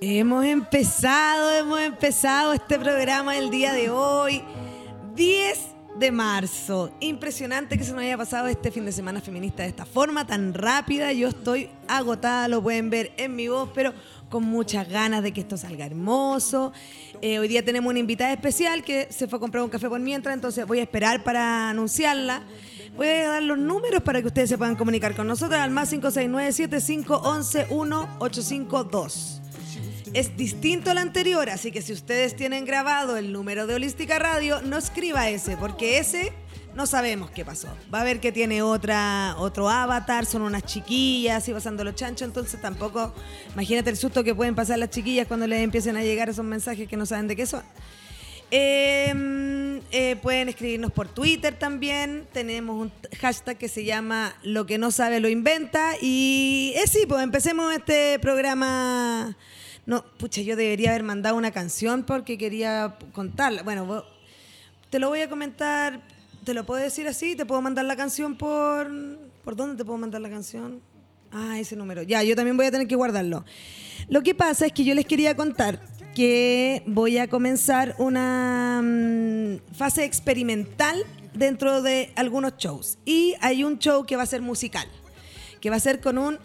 Hemos empezado, hemos empezado este programa el día de hoy, 10 de marzo. Impresionante que se nos haya pasado este fin de semana feminista de esta forma tan rápida. Yo estoy agotada, lo pueden ver en mi voz, pero con muchas ganas de que esto salga hermoso. Eh, hoy día tenemos una invitada especial que se fue a comprar un café por mientras, entonces voy a esperar para anunciarla. Voy a dar los números para que ustedes se puedan comunicar con nosotros al más 569 7511 1852 es distinto al anterior, así que si ustedes tienen grabado el número de Holística Radio, no escriba ese, porque ese no sabemos qué pasó. Va a ver que tiene otra, otro avatar, son unas chiquillas y pasando los chanchos, entonces tampoco, imagínate el susto que pueden pasar las chiquillas cuando les empiecen a llegar esos mensajes que no saben de qué son. Em, eh, pueden escribirnos por Twitter también. Tenemos un hashtag que se llama Lo que no sabe lo inventa. Y es sí, pues empecemos este programa no, pucha, yo debería haber mandado una canción porque quería contarla. Bueno, te lo voy a comentar, te lo puedo decir así, te puedo mandar la canción por... ¿Por dónde te puedo mandar la canción? Ah, ese número. Ya, yo también voy a tener que guardarlo. Lo que pasa es que yo les quería contar que voy a comenzar una mm, fase experimental dentro de algunos shows. Y hay un show que va a ser musical, que va a ser con un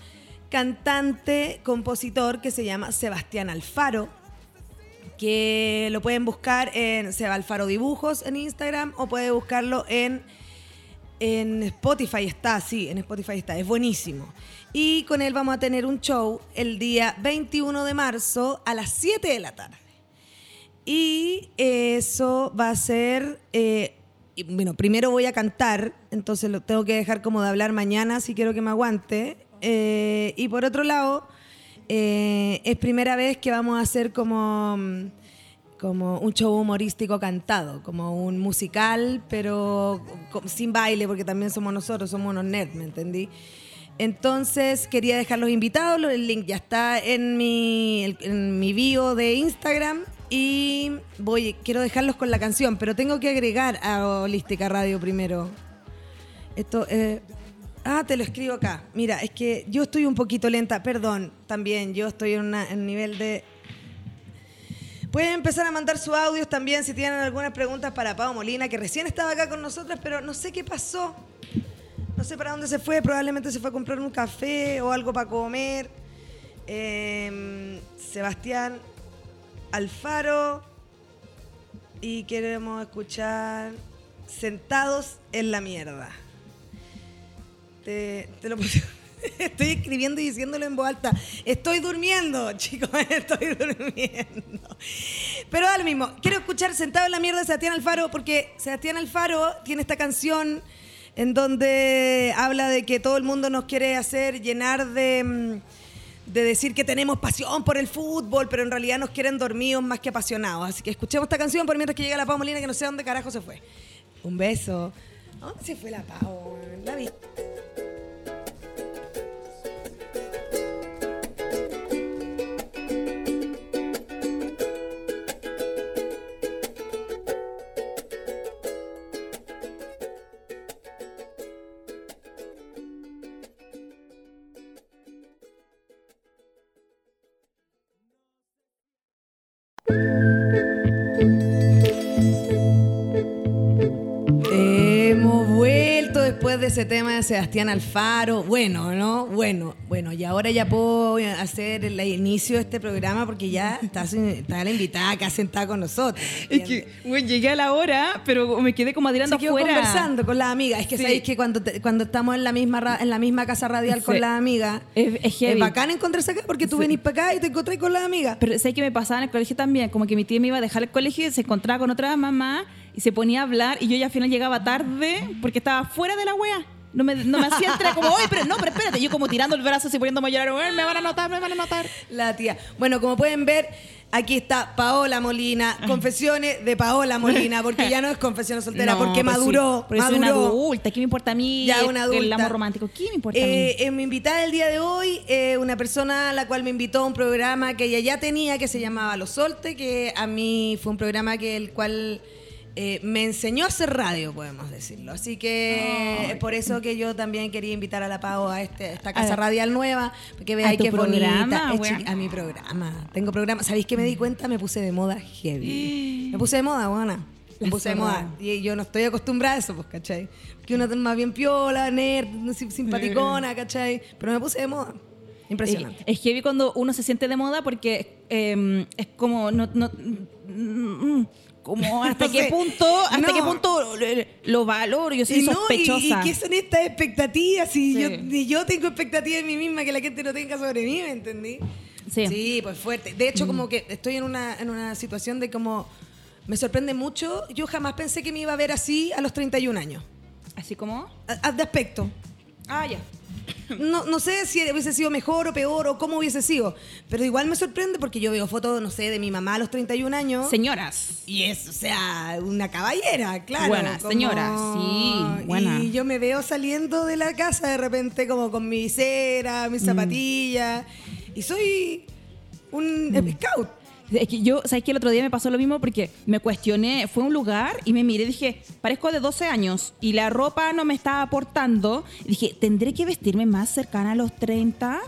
cantante, compositor que se llama Sebastián Alfaro, que lo pueden buscar en Seba Alfaro Dibujos en Instagram o puede buscarlo en, en Spotify, está, sí, en Spotify está, es buenísimo. Y con él vamos a tener un show el día 21 de marzo a las 7 de la tarde. Y eso va a ser, eh, bueno, primero voy a cantar, entonces lo tengo que dejar como de hablar mañana si quiero que me aguante. Eh, y por otro lado, eh, es primera vez que vamos a hacer como, como un show humorístico cantado, como un musical, pero sin baile, porque también somos nosotros, somos unos nerds, ¿me entendí? Entonces quería dejar los invitados, el link ya está en mi, en mi bio de Instagram y voy, quiero dejarlos con la canción, pero tengo que agregar a Holística Radio primero. Esto, eh, Ah, te lo escribo acá. Mira, es que yo estoy un poquito lenta, perdón, también, yo estoy en, un nivel de... Pueden empezar a mandar sus audios también si tienen algunas preguntas para Pau Molina, que recién estaba acá con nosotras, pero no sé qué pasó. No sé para dónde se fue, probablemente se fue a comprar un café o algo para comer. Em, Sebastián Alfaro. Y queremos escuchar Sentados en la mierda. Te, lo Estoy escribiendo y diciéndolo en voz alta. Estoy durmiendo, chicos, estoy durmiendo. Pero lo mismo, quiero escuchar Sentado en la mierda de Sebastián Alfaro porque Sebastián Alfaro tiene esta canción en donde habla de que todo el mundo nos quiere hacer llenar de, mm, de decir que tenemos pasión por el fútbol, pero en realidad nos quieren dormidos más que apasionados. Así que escuchemos esta canción por mientras que llega la Pau Molina, que no sé dónde carajo se fue. Un beso. ¿Dónde se fue la Pau? La vi. Sebastián Alfaro. Bueno, ¿no? Bueno, bueno, y ahora ya puedo hacer el inicio de este programa porque ya está, está la invitada acá sentada con nosotros. Es que, bueno, llegué a la hora, pero me quedé como adirando Se conversando con la amiga. Es que sabéis que cuando, cuando estamos en la misma en la misma casa radial con la amiga, es, es, es, bacán encontrarse acá porque tú venís para acá y te encontrás con la amiga. Pero sé que me pasaba en el colegio también, como que mi tía me iba a dejar el colegio y se encontraba con otra mamá y se ponía a hablar y yo ya al final llegaba tarde porque estaba fuera de la wea. No me, no me hacía entrar como, oye, pero no, pero espérate. Yo como tirando el brazo así poniéndome a llorar, me van a notar, me van a notar. La tía. Bueno, como pueden ver, aquí está Paola Molina, confesiones de Paola Molina, porque ya no es confesión soltera, porque maduró. Sí, maduró. una adulta, ¿qué me importa a mí? Ya una adulta. El amor romántico, ¿qué me importa a mí? Eh, mi invitada el día de hoy, eh, una persona a la cual me invitó a un programa que ella ya tenía, que se llamaba Los Solte, que a mí fue un programa que el cual eh, me enseñó a hacer radio, podemos decirlo. Así que es por eso que yo también quería invitar a la Pau a este, esta casa A- radial nueva, porque veáis que programa, bonita. A mi programa. Tengo programa. ¿Sabéis que me di cuenta? Me puse de moda heavy. Me puse de moda, buena. Me puse de moda. Y yo no estoy acostumbrada a eso, pues, ¿cachai? Que uno es más bien piola, nerd, sim- simpaticona, ¿cachai? Pero me puse de moda. Impresionante. Es heavy cuando uno se siente de moda porque eh, es como no, no- mm, como hasta qué punto hasta No. qué punto lo, lo valoro yo soy Y no, y- sospechosa y, qué son estas expectativas? Si Sí. yo, ni yo tengo expectativas en mí misma que la gente no tenga sobre mí, ¿me entendí? Sí. pues fuerte. De hecho, como que estoy en una, en una situación de como... Me sorprende mucho. Yo jamás pensé que me iba a ver así a los 31 años. así como a- de aspecto. ah ya No, no sé si hubiese sido mejor o peor o cómo hubiese sido. Pero igual me sorprende porque yo veo fotos, no sé, de mi mamá a los 31 años. señoras Y es, o sea, una caballera, claro. Buena, señora, sí, buena. Y yo me veo saliendo de la casa de repente como con mi visera, Mm. mis zapatillas. Y soy un Mm. scout. Es que yo, ¿sabes que El otro día me pasó lo mismo porque me cuestioné, fue a un lugar y me miré y dije, parezco de 12 años y la ropa no me estaba aportando. Y dije, ¿tendré que vestirme más cercana a los 30?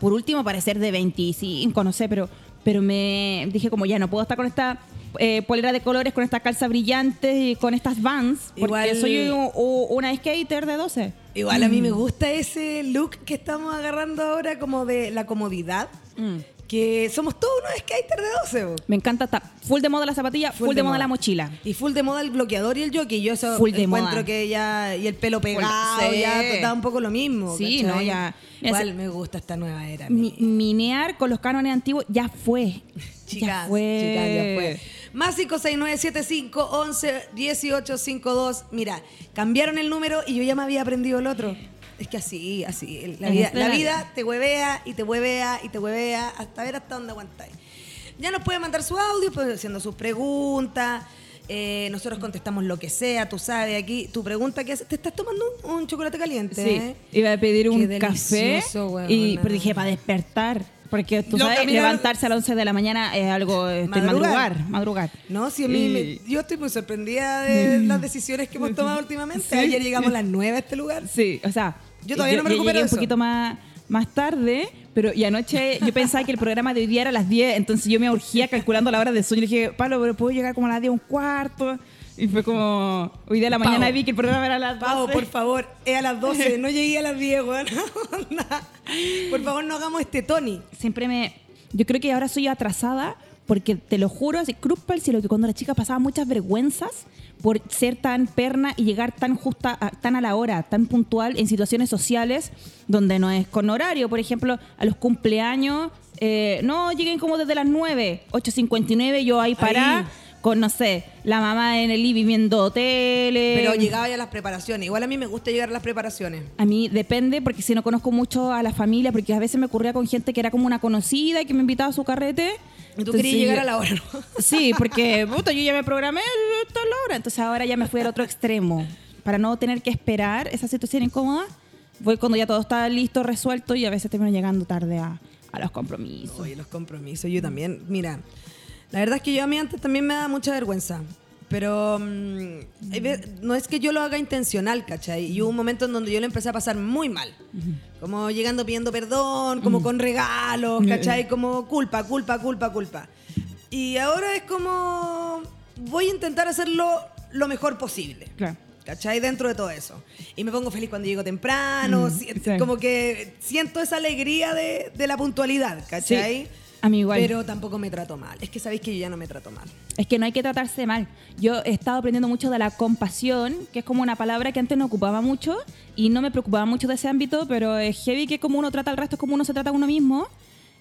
Por último, parecer de 25, no sé, pero, pero me dije como ya no puedo estar con esta eh, polera de colores, con estas calzas brillantes y con estas vans, porque Igual- soy una skater de 12. Igual a mí me Mm. gusta ese look que estamos agarrando ahora como de la comodidad. Mm. Que somos todos unos skaters de 12. bo. Me encanta, está full de moda la zapatilla, full, de, moda la mochila. Y full de moda el bloqueador y el jockey. Yo eso Full de encuentro moda. que ya. Y el pelo pegado, sí. ya da un poco lo mismo. Sí, ¿cachai? no, ya- Igual me gusta esta nueva era. Mi- minear con los cánones antiguos ya fue. Chicas, ya fue. chicas, ya fue. Más 56975 11 1852. Mira, cambiaron el número y yo ya me había aprendido el otro. Es que así, así. La vida, la la- vida te huevea y te huevea y te huevea hasta ver hasta dónde aguantáis. Ya nos pueden mandar su audio, pues, haciendo sus preguntas. eh, nosotros contestamos lo que sea, tú sabes, aquí tu pregunta que es, ¿te estás tomando un, un chocolate caliente? Sí, eh? iba a pedir un Qué café y pero dije para despertar, porque tú Loca, sabes, levantarse a las 11 de la mañana es algo este, Madrugar. madrugar, madrugar. No, sí, a mí me- yo estoy muy sorprendida de las decisiones que hemos tomado últimamente. Sí. Ayer llegamos a las 9 a este lugar. Sí, o sea, Yo todavía no me recupero llegué de un eso. poquito más más tarde, pero y anoche yo pensaba que el programa de hoy día era a las 10, entonces yo me urgía calculando la hora de sueño y dije, Pablo, pero puedo llegar como a las 10 un cuarto. Y fue como, hoy día a la Pau. mañana vi que el programa era a las 12. Pau, por favor, es a las 12, no llegué a las 10, weón. Por favor, no hagamos este Tony. siempre me. Yo creo que ahora soy atrasada porque te lo juro, así, cruz el cielo, que cuando era chica pasaba muchas vergüenzas por ser tan perna y llegar tan justa, a- tan a la hora, tan puntual en situaciones sociales donde no es con horario. Por ejemplo, a los cumpleaños, eh, no lleguen como desde las 9, 8.59, yo ahí pará. Ahí. Con, no sé, la mamá en el living viendo tele. Pero llegaba ya a las preparaciones. Igual a mí me gusta llegar a las preparaciones. A mí depende, porque si no conozco mucho a la familia, porque a veces me ocurría con gente que era como una conocida y que me invitaba a su carrete. Tú Entonces, querías llegar a la hora, ¿no? Sí, porque puta, yo ya me programé es la hora. Entonces ahora ya me fui al otro extremo. Para no tener que esperar esa situación incómoda, voy cuando ya todo está listo, resuelto y a veces termino llegando tarde a, a los compromisos. Oye, los compromisos, yo también. Mira, la verdad es que yo a mí antes también me da mucha vergüenza. Pero mm, ve- no es que yo lo haga intencional, ¿cachai? Y hubo un momento en donde yo lo empecé a pasar muy mal. Como llegando pidiendo perdón, como con regalos, ¿cachai? Como culpa, culpa, culpa, culpa. Y ahora es como voy a intentar hacerlo lo mejor posible. Claro. ¿Cachai? Dentro de todo eso. Y me pongo feliz cuando llego temprano. Mm, si- sí. Como que siento esa alegría de, de la puntualidad, ¿cachai? Sí, a mí igual. Pero tampoco me trato mal. Es que sabéis que yo ya no me trato mal. Es que no hay que tratarse mal. Yo he estado aprendiendo mucho de la compasión, que es como una palabra que antes no ocupaba mucho y no me preocupaba mucho de ese ámbito, pero es heavy que como uno trata al resto es como uno se trata a uno mismo.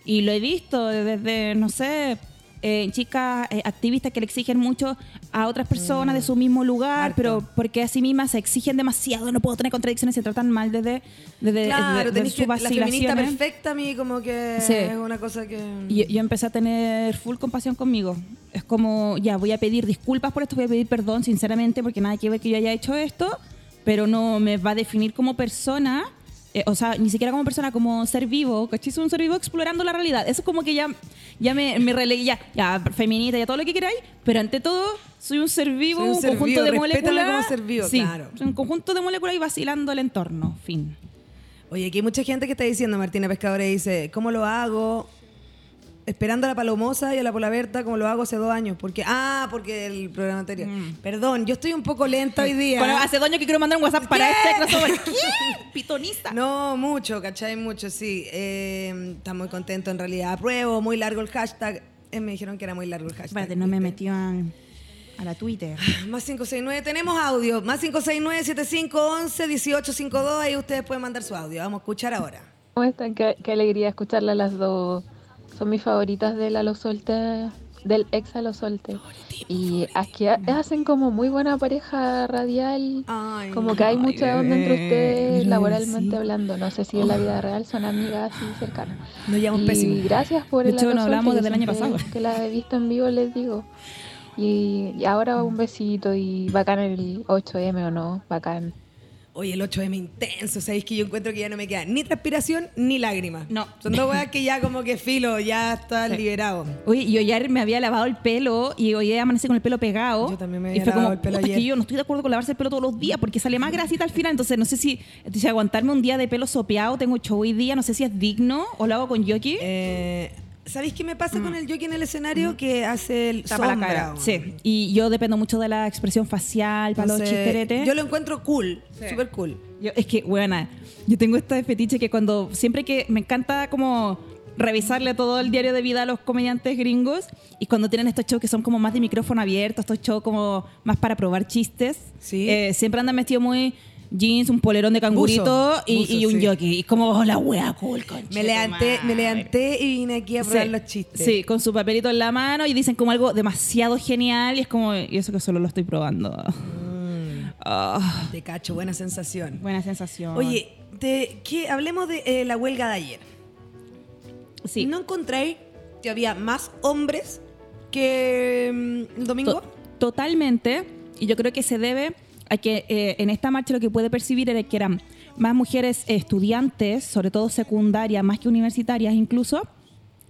Y lo he visto desde, no sé, eh, chicas eh, activistas que le exigen mucho a otras personas de su mismo lugar, Harto. pero porque a sí mismas se exigen demasiado, no puedo tener contradicciones, se tratan mal desde, desde, claro, desde- sus que, la feminista perfecta a mí como que Sí. es una cosa que... Yo empecé a tener full compasión conmigo. Es como, ya, voy a pedir disculpas por esto, voy a pedir perdón, sinceramente, porque nada que ver que yo haya hecho esto, pero no me va a definir como persona eh, o sea, ni siquiera como persona, como ser vivo, ¿cachai? Soy un ser vivo explorando la realidad. Eso es como que ya, ya me, me relegué, ya, ya, feminista, ya todo lo que queráis, pero ante todo, soy un ser vivo, Soy un un, ser conjunto vivo, de moléculas. como ser vivo, sí, claro. soy un conjunto de moléculas y vacilando el entorno, fin. Oye, aquí hay mucha gente que está diciendo, Martina Pescadores dice, ¿cómo lo hago? Esperando a la Palomosa y a la Polaberta, como lo hago hace dos años. Porque, ah, porque el programa anterior. Perdón, yo estoy un poco lenta hoy día. Mm. Bueno, hace dos años que quiero mandar un WhatsApp para ¿Qué? este crossover. ¿Qué? Pitonista. No, mucho, ¿cachai? Mucho, sí. Eh, está muy contento en realidad. Apruebo, muy largo el hashtag. Eh, me dijeron que era muy largo el hashtag. Espérate, no me metió a, a la Twitter. Más 569, tenemos audio. Más 569-7511-1852. Ahí ustedes pueden mandar su audio. Vamos a escuchar ahora. ¿Cómo están? Qué, qué alegría escucharla a las dos. Son mis favoritas del Alo Solte, del ex Alo Solte. Y aquí ha- hacen como muy buena pareja radial. Ay, Como que hay mucha onda entre ustedes laboralmente sí. hablando. No sé si en la vida real son amigas así cercanas. Nos llevamos Y pésimo. gracias por De el hecho, Alo no Solte, hablamos que desde el año pasado. Que la he visto en vivo, les digo. Y, y ahora un besito y bacán el 8M o no, bacán. Oye, el 8M intenso. Sabéis que yo encuentro que ya no me queda ni transpiración ni lágrimas. No. Son dos weas que ya como que filo, ya está Sí. liberado. Oye, yo ayer me había lavado el pelo y hoy amanecí con el pelo pegado. Yo también me y había como, lavado el pelo "Puta, es ayer". que yo no estoy de acuerdo con lavarse el pelo todos los días porque sale más grasita al final. Entonces, no sé si, si aguantarme un día de pelo sopeado, tengo show hoy día, no sé si es digno o lo hago con Yoki. Eh, ¿Sabéis qué me pasa con el jockey en el escenario? Que hace el Mm. Tapa la sombra, cara. weón. Sí. Y yo dependo mucho de la expresión facial, para los chisteretes. Yo lo encuentro cool, Sí. súper cool. Yo- es que, buena, yo tengo este fetiche que cuando, siempre que me encanta como revisarle todo el diario de vida a los comediantes gringos y cuando tienen estos shows que son como más de micrófono abierto, estos shows como más para probar chistes, Sí. eh, siempre andan vestidos muy jeans, un polerón de cangurito Buzo, y, buzo, y un sí. jockey. Y como oh, la wea cool, conche Me levanté, me levanté y vine aquí a probar Sí, los chistes. Sí, con su papelito en la mano y dicen como algo demasiado genial y es como, y eso que solo lo estoy probando. Mm. Ah, Te cacho, buena sensación. buena sensación. Oye, te- que hablemos de eh, la huelga de ayer. sí. ¿No encontré que había más hombres que mm, el domingo? To- totalmente. Y yo creo que se debe a que eh, en esta marcha lo que puede percibir era que eran más mujeres estudiantes, sobre todo secundarias, más que universitarias incluso.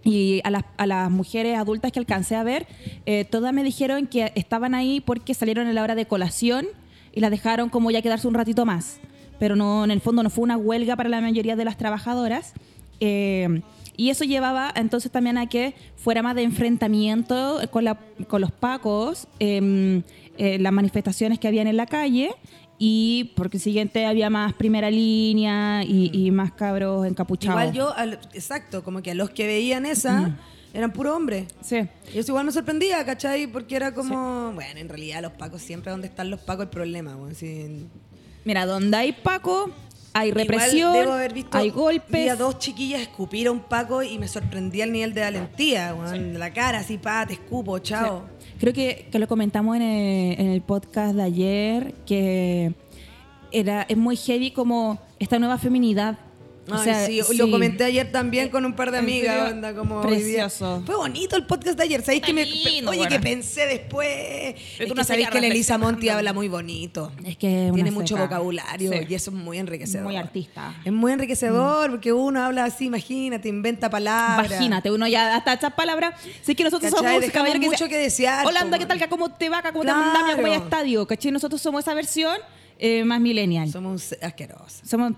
Y a las, a las mujeres adultas que alcancé a ver, eh, todas me dijeron que estaban ahí porque salieron en la hora de colación y las dejaron como ya quedarse un ratito más. Pero no, en el fondo no fue una huelga para la mayoría de las trabajadoras. Eh, y eso llevaba entonces también a que fuera más de enfrentamiento con, la- con los pacos, eh, eh, las manifestaciones que habían en la calle y por consiguiente había más primera línea y, y más cabros encapuchados. Igual yo, al- exacto, como que a los que veían esa eran puro hombres. Sí. Y eso igual me sorprendía, ¿cachai? Porque era como, bueno, en realidad los pacos, siempre donde están los pacos el problema, weón. Sí. Mira, donde hay paco, hay represión, debo haber visto, hay vi golpes. a dos chiquillas escupir a un paco y me sorprendía el nivel de valentía, weón. La cara así, pa, te escupo, chao. Creo que, que lo comentamos en el, en el podcast de ayer, que era, es muy heavy como esta nueva feminidad. O Ay, sea, sí, sí. lo comenté ayer también con un par de ¿En amigas, onda, como. Precioso. Fue bonito el podcast de ayer, ¿sabéis que me, oye, buena. que pensé después? Es tú que no sabéis que la Elisa. Monti habla muy bonito. Es que Tiene mucho vocabulario Sí. y eso es muy enriquecedor. Muy artista. Es muy enriquecedor porque uno habla así, imagínate, inventa palabras. Imagínate, uno ya hasta estas palabras. Sí que nosotros ¿Cachai? somos caballeros mucho que desear, Hola, anda, po, ¿qué tal? ¿Cómo te va? ¿Cómo te mandamos a estadio? ¿Cachai? Nosotros somos esa versión eh, más millennial. Somos asquerosos. Somos.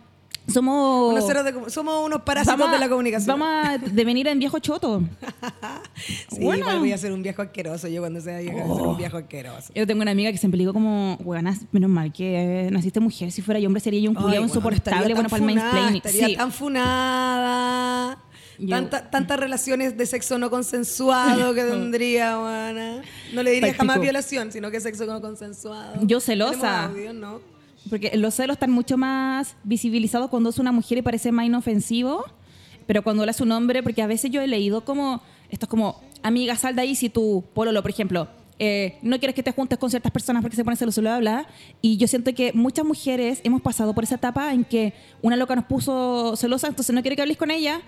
Somos. Unos de somos unos parásitos vamos de la comunicación. Vamos a devenir en viejo choto. sí, Bueno. igual voy a ser un viejo asqueroso. Yo cuando sea vieja voy a ser Oh. un viejo asqueroso. Yo tengo una amiga que siempre digo como, menos mal que naciste mujer, si fuera yo hombre sería yo un weón, insoportable, bueno, para el mansplaining. Estaría Sí. tan funada. Tanta- tantas relaciones de sexo no consensuado que tendría, buena. No le diría jamás violación, sino que sexo no consensuado. Yo celosa. Audio, ¿no? Porque los celos están mucho más visibilizados cuando es una mujer y parece más inofensivo, pero cuando lo hace un hombre, porque a veces yo he leído como, esto es como, amiga, sal de ahí si tu pololo, por ejemplo, eh, no quieres que te juntes con ciertas personas porque se pone celoso, bla, bla. Y yo siento que muchas mujeres hemos pasado por esa etapa en que una loca nos puso celosa, entonces no quiere que hables con ella.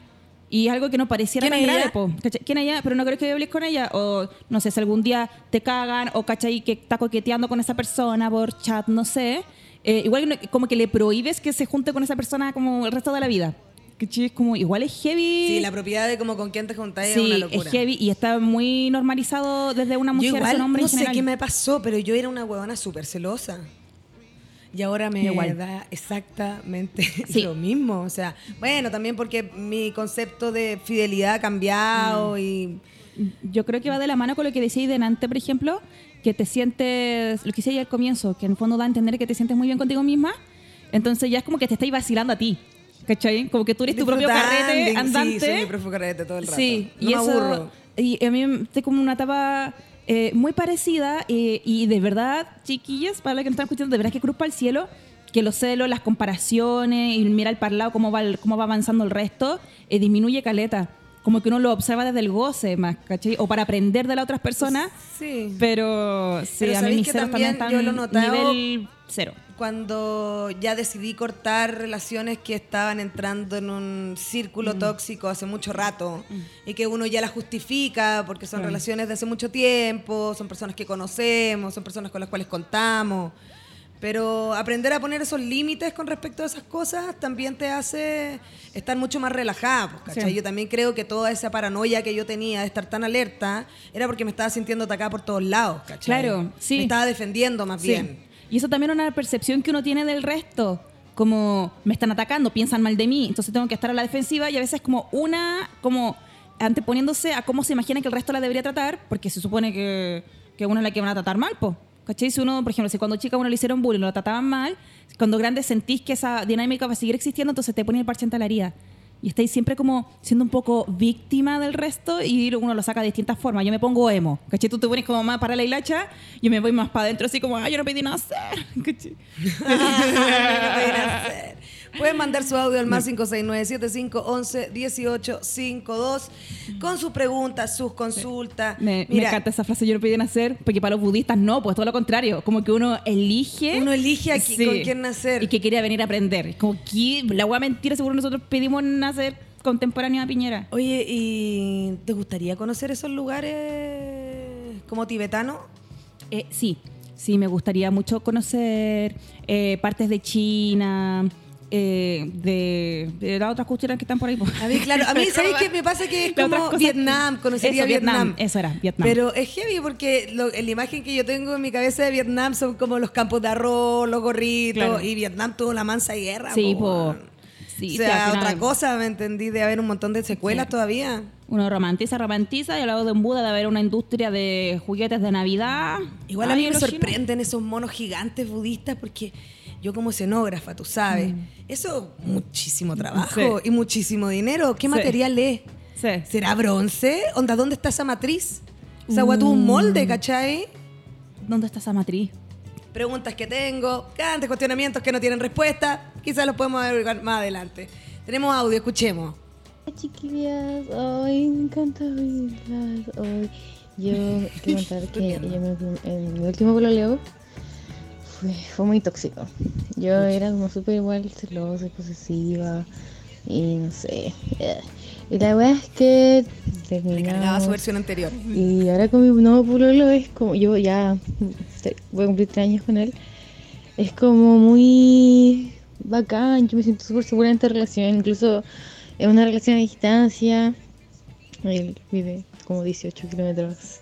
Y es algo que no pareciera ¿Quién tan grave, po. ¿Quién ella? Pero no creo que hables con ella. O no sé, si algún día te cagan o cachai que está coqueteando con esa persona por chat, no sé. Eh, igual como que le prohíbes que se junte con esa persona como el resto de la vida. ¿Cachai? Es como, igual es heavy. Sí, la propiedad de como con quién te juntáis es Sí, una locura. es heavy y está muy normalizado desde una Yo mujer igual, hacia un hombre no en sé qué me pasó, pero yo era una huevona súper celosa. Y ahora me Igual. da exactamente Sí. lo mismo. O sea, bueno, también porque mi concepto de fidelidad ha Mm. cambiado y... Yo creo que va de la mano con lo que decía delante, por ejemplo, que te sientes, lo que decía al comienzo, que en el fondo da a entender que te sientes muy bien contigo misma, entonces ya es como que te estáis vacilando a ti, ¿cachai? Como que tú eres tu propio carrete Sí, andante. soy mi propio carrete todo el rato. Sí, no y me eso, aburro. Y a mí estoy como una etapa eh, muy parecida eh, y de verdad, chiquillas, para los que nos están escuchando, de verdad que cruz para el cielo, que los celos, las comparaciones y mira al parlado cómo va, el- cómo va avanzando el resto, eh, disminuye caleta. Como que uno lo observa desde el goce más, ¿cachai? O para aprender de las otras personas. Sí. Pero sí, Pero a mí ¿sabéis mis que celos también están yo lo nivel cero. Cuando ya decidí cortar relaciones que estaban entrando en un círculo Mm. tóxico hace mucho rato y que uno ya las justifica porque son Claro. relaciones de hace mucho tiempo, son personas que conocemos, son personas con las cuales contamos. Pero aprender a poner esos límites con respecto a esas cosas también te hace estar mucho más relajada. pues, ¿cachai? Sí. Yo también creo que toda esa paranoia que yo tenía de estar tan alerta era porque me estaba sintiendo atacada por todos lados. ¿cachai? Claro, sí. Me estaba defendiendo más Sí. bien. Y eso también es una percepción que uno tiene del resto. Como me están atacando, piensan mal de mí, entonces tengo que estar a la defensiva y a veces como una, como anteponiéndose a cómo se imagina que el resto la debería tratar, porque se supone que, que uno es la que van a tratar mal, po. ¿Cachai? Si uno, por ejemplo, si cuando chica uno le hicieron bullying, lo trataban mal, cuando grande sentís que esa dinámica va a seguir existiendo, entonces te ponen el parche en la herida. Y estáis siempre como siendo un poco víctima del resto y uno lo saca de distintas formas. Yo me pongo emo, ¿cachai? Tú te pones como más para la hilacha, yo me voy más para adentro, así como, ay, yo no pedí nada hacer, ¿cachai? Pueden mandar su audio al más 569-7511-1852 con sus preguntas, sus consultas. Me, me encanta esa frase, yo no pedí nacer, porque para los budistas no, pues todo lo contrario, como que uno elige... Uno elige con quién nacer. Y que quería venir a aprender. Como que la hueá mentira, seguro nosotros pedimos nacer contemporáneo a Piñera. Oye, ¿y te gustaría conocer esos lugares como tibetano? Eh, sí, sí, me gustaría mucho conocer eh, partes de China, eh, de, de las otras culturas que están por ahí. pues. A mí, claro, a mí, ¿sabéis qué me pasa? Que es como Vietnam, conocería Eso, Vietnam. Eso era, Vietnam. Pero es heavy porque lo- la imagen que yo tengo en mi cabeza de Vietnam son como los campos de arroz, los gorritos, Claro. y Vietnam tuvo la mansa guerra. Sí, po, po. weón. Sí, o sí, sea, final- otra cosa, me entendí, de haber un montón de secuelas Sí. todavía. Uno romantiza, romantiza, y al lado de un Buda de haber una industria de juguetes de Navidad. Igual a Ay, mí me los chinos. sorprenden esos monos gigantes budistas porque yo como escenógrafa, tú sabes, Mm. eso muchísimo trabajo Sí. y muchísimo dinero. ¿Qué Sí. material es? Sí. ¿Será bronce? Onda, ¿dónde está esa matriz? Esa agua tuvo un Mm. molde, ¿cachai? ¿Dónde está esa matriz? Preguntas que tengo, grandes cuestionamientos que no tienen respuesta. Quizás los podemos averiguar más adelante. Tenemos audio, escuchemos. Hola, chiquillas, ay, me encanta oírlas. Hoy yo quiero contar que yo me- en mi último fue, muy tóxico. Yo era como súper igual celosa, y posesiva y no sé. eh. Y la verdad es que cargaba su versión anterior. y ahora con mi nuevo pololo es como, yo ya voy a cumplir tres años con él, es como muy bacán, yo me siento súper segura en esta relación, incluso es una relación a distancia, él vive como 18 kilómetros,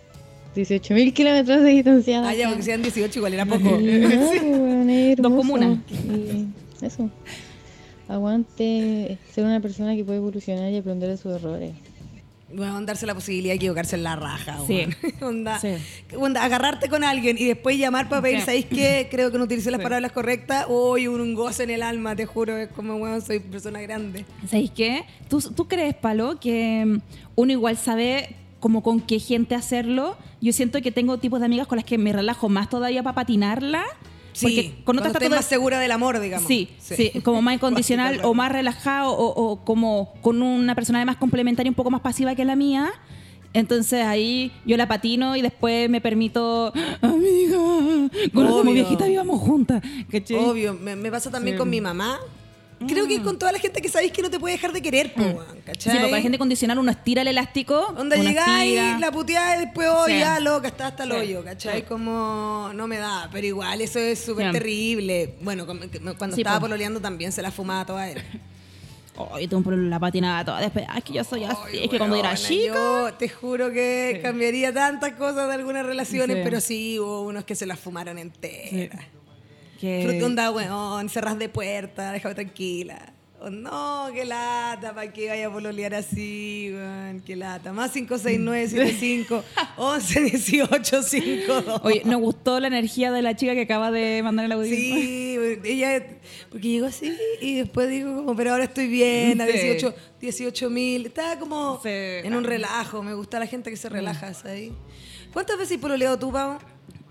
18 mil kilómetros de distancia. Ah, ya, porque sean 18 igual era poco. Nada, weón, es Dos comunas. Y eso. Aguante ser una persona que puede evolucionar y aprender de sus errores. Bueno, darse la posibilidad de equivocarse en la raja. Sí. Onda, Sí. onda, agarrarte con alguien y después llamar para pedir, Sí. ¿sabéis qué? Creo que no utilicé las Sí. palabras correctas. Hoy un, un goce en el alma, te juro. Es como, bueno, soy persona grande. ¿Sabéis qué? ¿Tú, ¿Tú crees, Palo, que mm, uno igual sabe como con qué gente hacerlo? Yo siento que tengo tipos de amigas con las que me relajo más todavía para patinarla. Sí, porque con otras más segura del amor, digamos. Sí, sí, como más incondicional o más relajado o, o como con una persona más complementaria un poco más pasiva que la mía. Entonces ahí yo la patino y después me permito, amiga, cuando Obvio. somos viejitas vivamos juntas. ¿cachai? Obvio, me, me pasa también Sí. con mi mamá. Creo que es con toda la gente que sabéis que no te puede dejar de querer, po, weón, Mm. Sí, ¿cachai? porque la gente condicional uno estira el elástico. Onda uno llegáis, estira. la puteada y después, oh, Sí. ya, loca, está hasta el Sí. hoyo, ¿cachai? Sí. Como, no me da, pero igual, eso es súper Sí. terrible. Bueno, que- cuando Sí, estaba po. pololeando también se la fumaba toda él. Oh, yo tengo un problema, la patinaba toda. Después, ay, es que yo soy así. es que cuando era Weona, chica. Yo te juro que cambiaría tantas cosas de algunas relaciones, Sí. pero sí hubo unos que se las fumaron enteras. Que- Fruta onda, weón, cerras de puerta, déjame tranquila. Oh, no, qué lata, ¿para qué vaya a pololear así, weón? Qué lata. Más 56975 11 18 52. Oye, nos gustó la energía de la chica que acaba de mandar el audio. Sí, ella, porque llegó así y después dijo como, pero ahora estoy bien, a Sí. 18 18 mil. Estaba como Sí. en un relajo, me gusta la gente que se relaja ahí. ¿Cuántas veces has pololeado tú, Pau?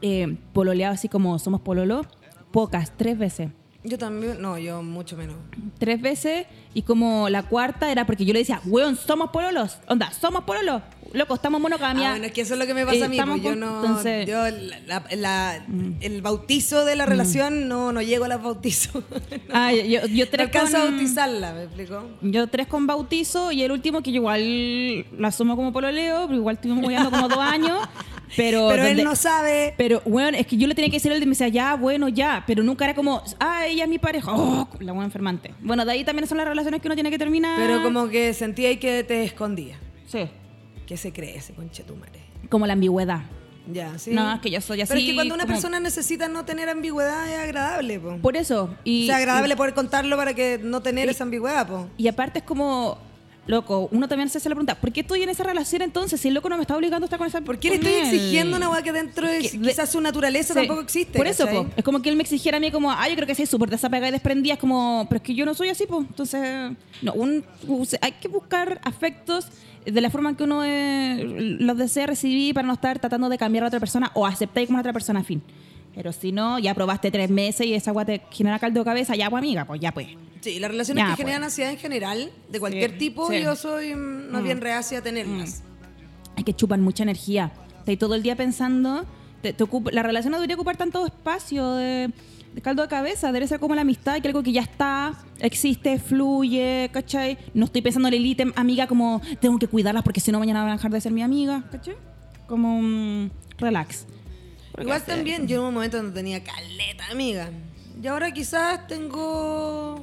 Eh, pololeado así como somos pololo, pocas, tres veces. Yo también, no, yo mucho menos. Tres veces y como la cuarta era porque yo le decía, weón, somos pololos. Onda, somos pololos. Loco, estamos monogamia. Ah, bueno, es que eso es lo que me pasa Eh, a mí. pues, yo con- no, entonces- Mm. yo la- la- el bautizo de la relación no, no llego a los bautizos. Ah, yo, yo, yo no tres alcanzo a con- bautizarla, ¿me explico? Yo tres con bautizo y el último que yo igual la asumo como pololeo, pero igual estuvimos moviendo como dos años. Pero, Pero él donde- no sabe. Pero, bueno, es que yo le tenía que decir él y me decía, ya, bueno, ya. Pero nunca era como, ah, ella es mi pareja. Oh, la buena enfermante. Bueno, de ahí también son las relaciones que uno tiene que terminar. Pero como que sentía ahí que te escondía. Sí. ¿Qué se cree ese conchetumare? Como la ambigüedad. Ya, sí. No, es que yo soy así. Pero es que cuando una como- persona necesita no tener ambigüedad es agradable, po. Por eso. Y, o sea, agradable poder contarlo para que no tener esa ambigüedad, po. Y aparte es como, loco, uno también se hace la pregunta, ¿por qué estoy en esa relación entonces? Si el loco no me está obligando a estar con esa ¿Por qué le estoy él? exigiendo una weá que dentro de Que quizás su naturaleza Sí. tampoco existe? Por eso, es como que él me exigiera a mí como, ah, yo creo que soy súper desapegada y desprendida, es como, pero es que yo no soy así, pues. Entonces, no, un, hay que buscar afectos de la forma en que uno eh, los desea recibir para no estar tratando de cambiar a otra persona o aceptar como una otra persona, fin. Pero si no, ya probaste tres meses y esa agua te genera caldo de cabeza, ya pues amiga, pues ya pues. Sí, las relaciones Ya, que pues. generan ansiedad en general, de cualquier Sí, tipo, sí. yo soy mm, más bien reacia a tenerlas. es que chupan mucha energía. Estás todo el día pensando, te, te ocupa- la relación no debería ocupar tanto espacio de, de caldo de cabeza, debe ser como la amistad, que algo que ya está, existe, fluye, ¿cachai? No estoy pensando en el ítem amiga como tengo que cuidarlas porque si no mañana van a dejar de ser mi amiga, ¿cachai? Como mm, relax. Porque Igual también, yo en un momento donde tenía caleta, amiga. Y ahora quizás tengo...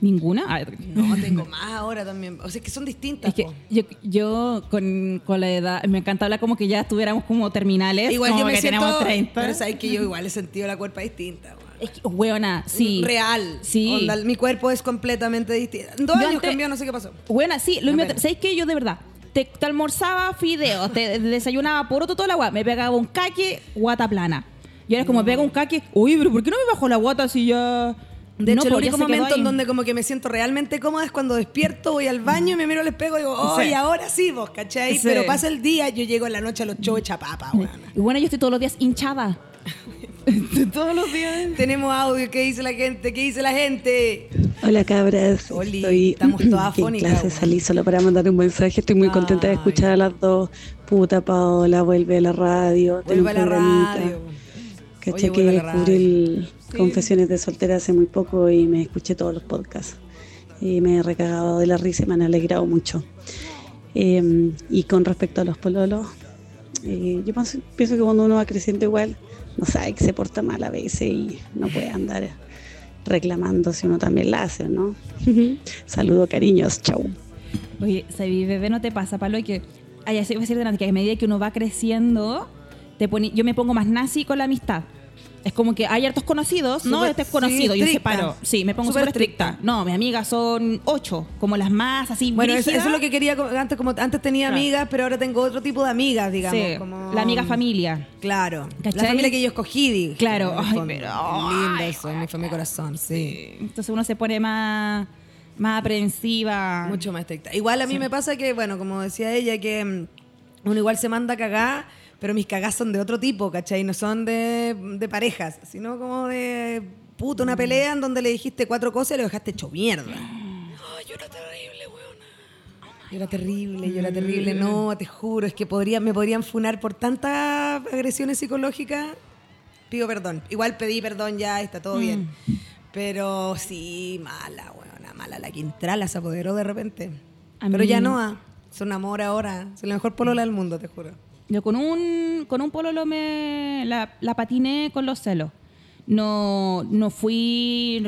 ¿Ninguna? Ah, No, tengo más ahora también. O sea, es que son distintas. Es que yo, yo con, con la edad, me encanta hablar como que ya estuviéramos como terminales. Igual como yo me que siento... tenemos 30. Pero sabes que yo igual he sentido la cuerpa distinta. weón. Es que, weona, sí. Real. Sí. Onda, mi cuerpo es completamente distinto. En dos Yo años antes- cambió, no sé qué pasó. Buena, sí. Lo mismo. ¿Sabes qué? Yo de verdad, te, te almorzaba fideos, te desayunaba por otro toda la agua, me pegaba un caque, guata plana. Y ahora es como me pega un caque, uy, pero ¿por qué no me bajo la guata si ya...? De No, hecho, el único momento en donde como que me siento realmente cómoda es cuando despierto, voy al baño y me miro al espejo y digo, oh, Sí. y ahora sí vos, ¿cachai? Sí. Pero pasa el día, yo llego en la noche a los shows hecha papa. Y bueno, yo estoy todos los días hinchada. todos los días. Tenemos audio, ¿qué dice la gente? ¿Qué dice la gente? Hola cabras, Oli, estoy estamos todas en afónicas, clase, salí solo para mandar un mensaje, estoy muy contenta de escuchar a las dos. Puta Paola, vuelve a la radio, Vuelve a la radio. Caché Oye, que descubrí el Sí. Confesiones de Soltera hace muy poco y me escuché todos los podcasts. Y me he recagado de la risa y me han alegrado mucho. Eh, y con respecto a los pololos, eh, yo pienso, pienso que cuando uno va creciendo igual, no sabe que se porta mal a veces y no puede andar reclamando si uno también la hace, ¿no? Saludo, cariños, chau. Oye, Sabi, bebé, ¿no te pasa, Palo? Que, ay, así voy a decir delante, que a medida que uno va creciendo, te pone, yo me pongo más nazi con la amistad. Es como que hay hartos conocidos, no, este es sí, conocido, yo estricta. separo. Sí, me pongo Súper estricta. No, mis amigas son ocho, como las más así Bueno, eso, es lo que quería antes, como antes tenía Claro. amigas, pero ahora tengo otro tipo de amigas, digamos. Sí, como- la amiga familia. Claro. ¿Cachai? La familia que yo escogí, dije, Claro, ay, pero- Linda ay, eso, mi familia corazón, sí. Entonces uno se pone más, más aprensiva. Mucho más estricta. Igual a mí me pasa que, bueno, como decía ella, que mm, uno igual se manda a cagar, pero mis cagás son de otro tipo, ¿cachai? No son de, de parejas, sino como de puta, Mm. una pelea en donde le dijiste cuatro cosas y lo dejaste hecho mierda. Ay, yo era terrible, weona. Yo era terrible, yo era terrible. No, te juro, es que podría, me podrían funar por tantas agresiones psicológicas. Pido perdón. Igual pedí perdón ya, está todo bien. Pero sí, mala, weona, mala. La Quintrala se apoderó de repente. A Pero ya no, es un amor ahora. Es la mejor polola del mundo, te juro. Yo con un, con un pololo me la, la patiné con los celos. No, no fui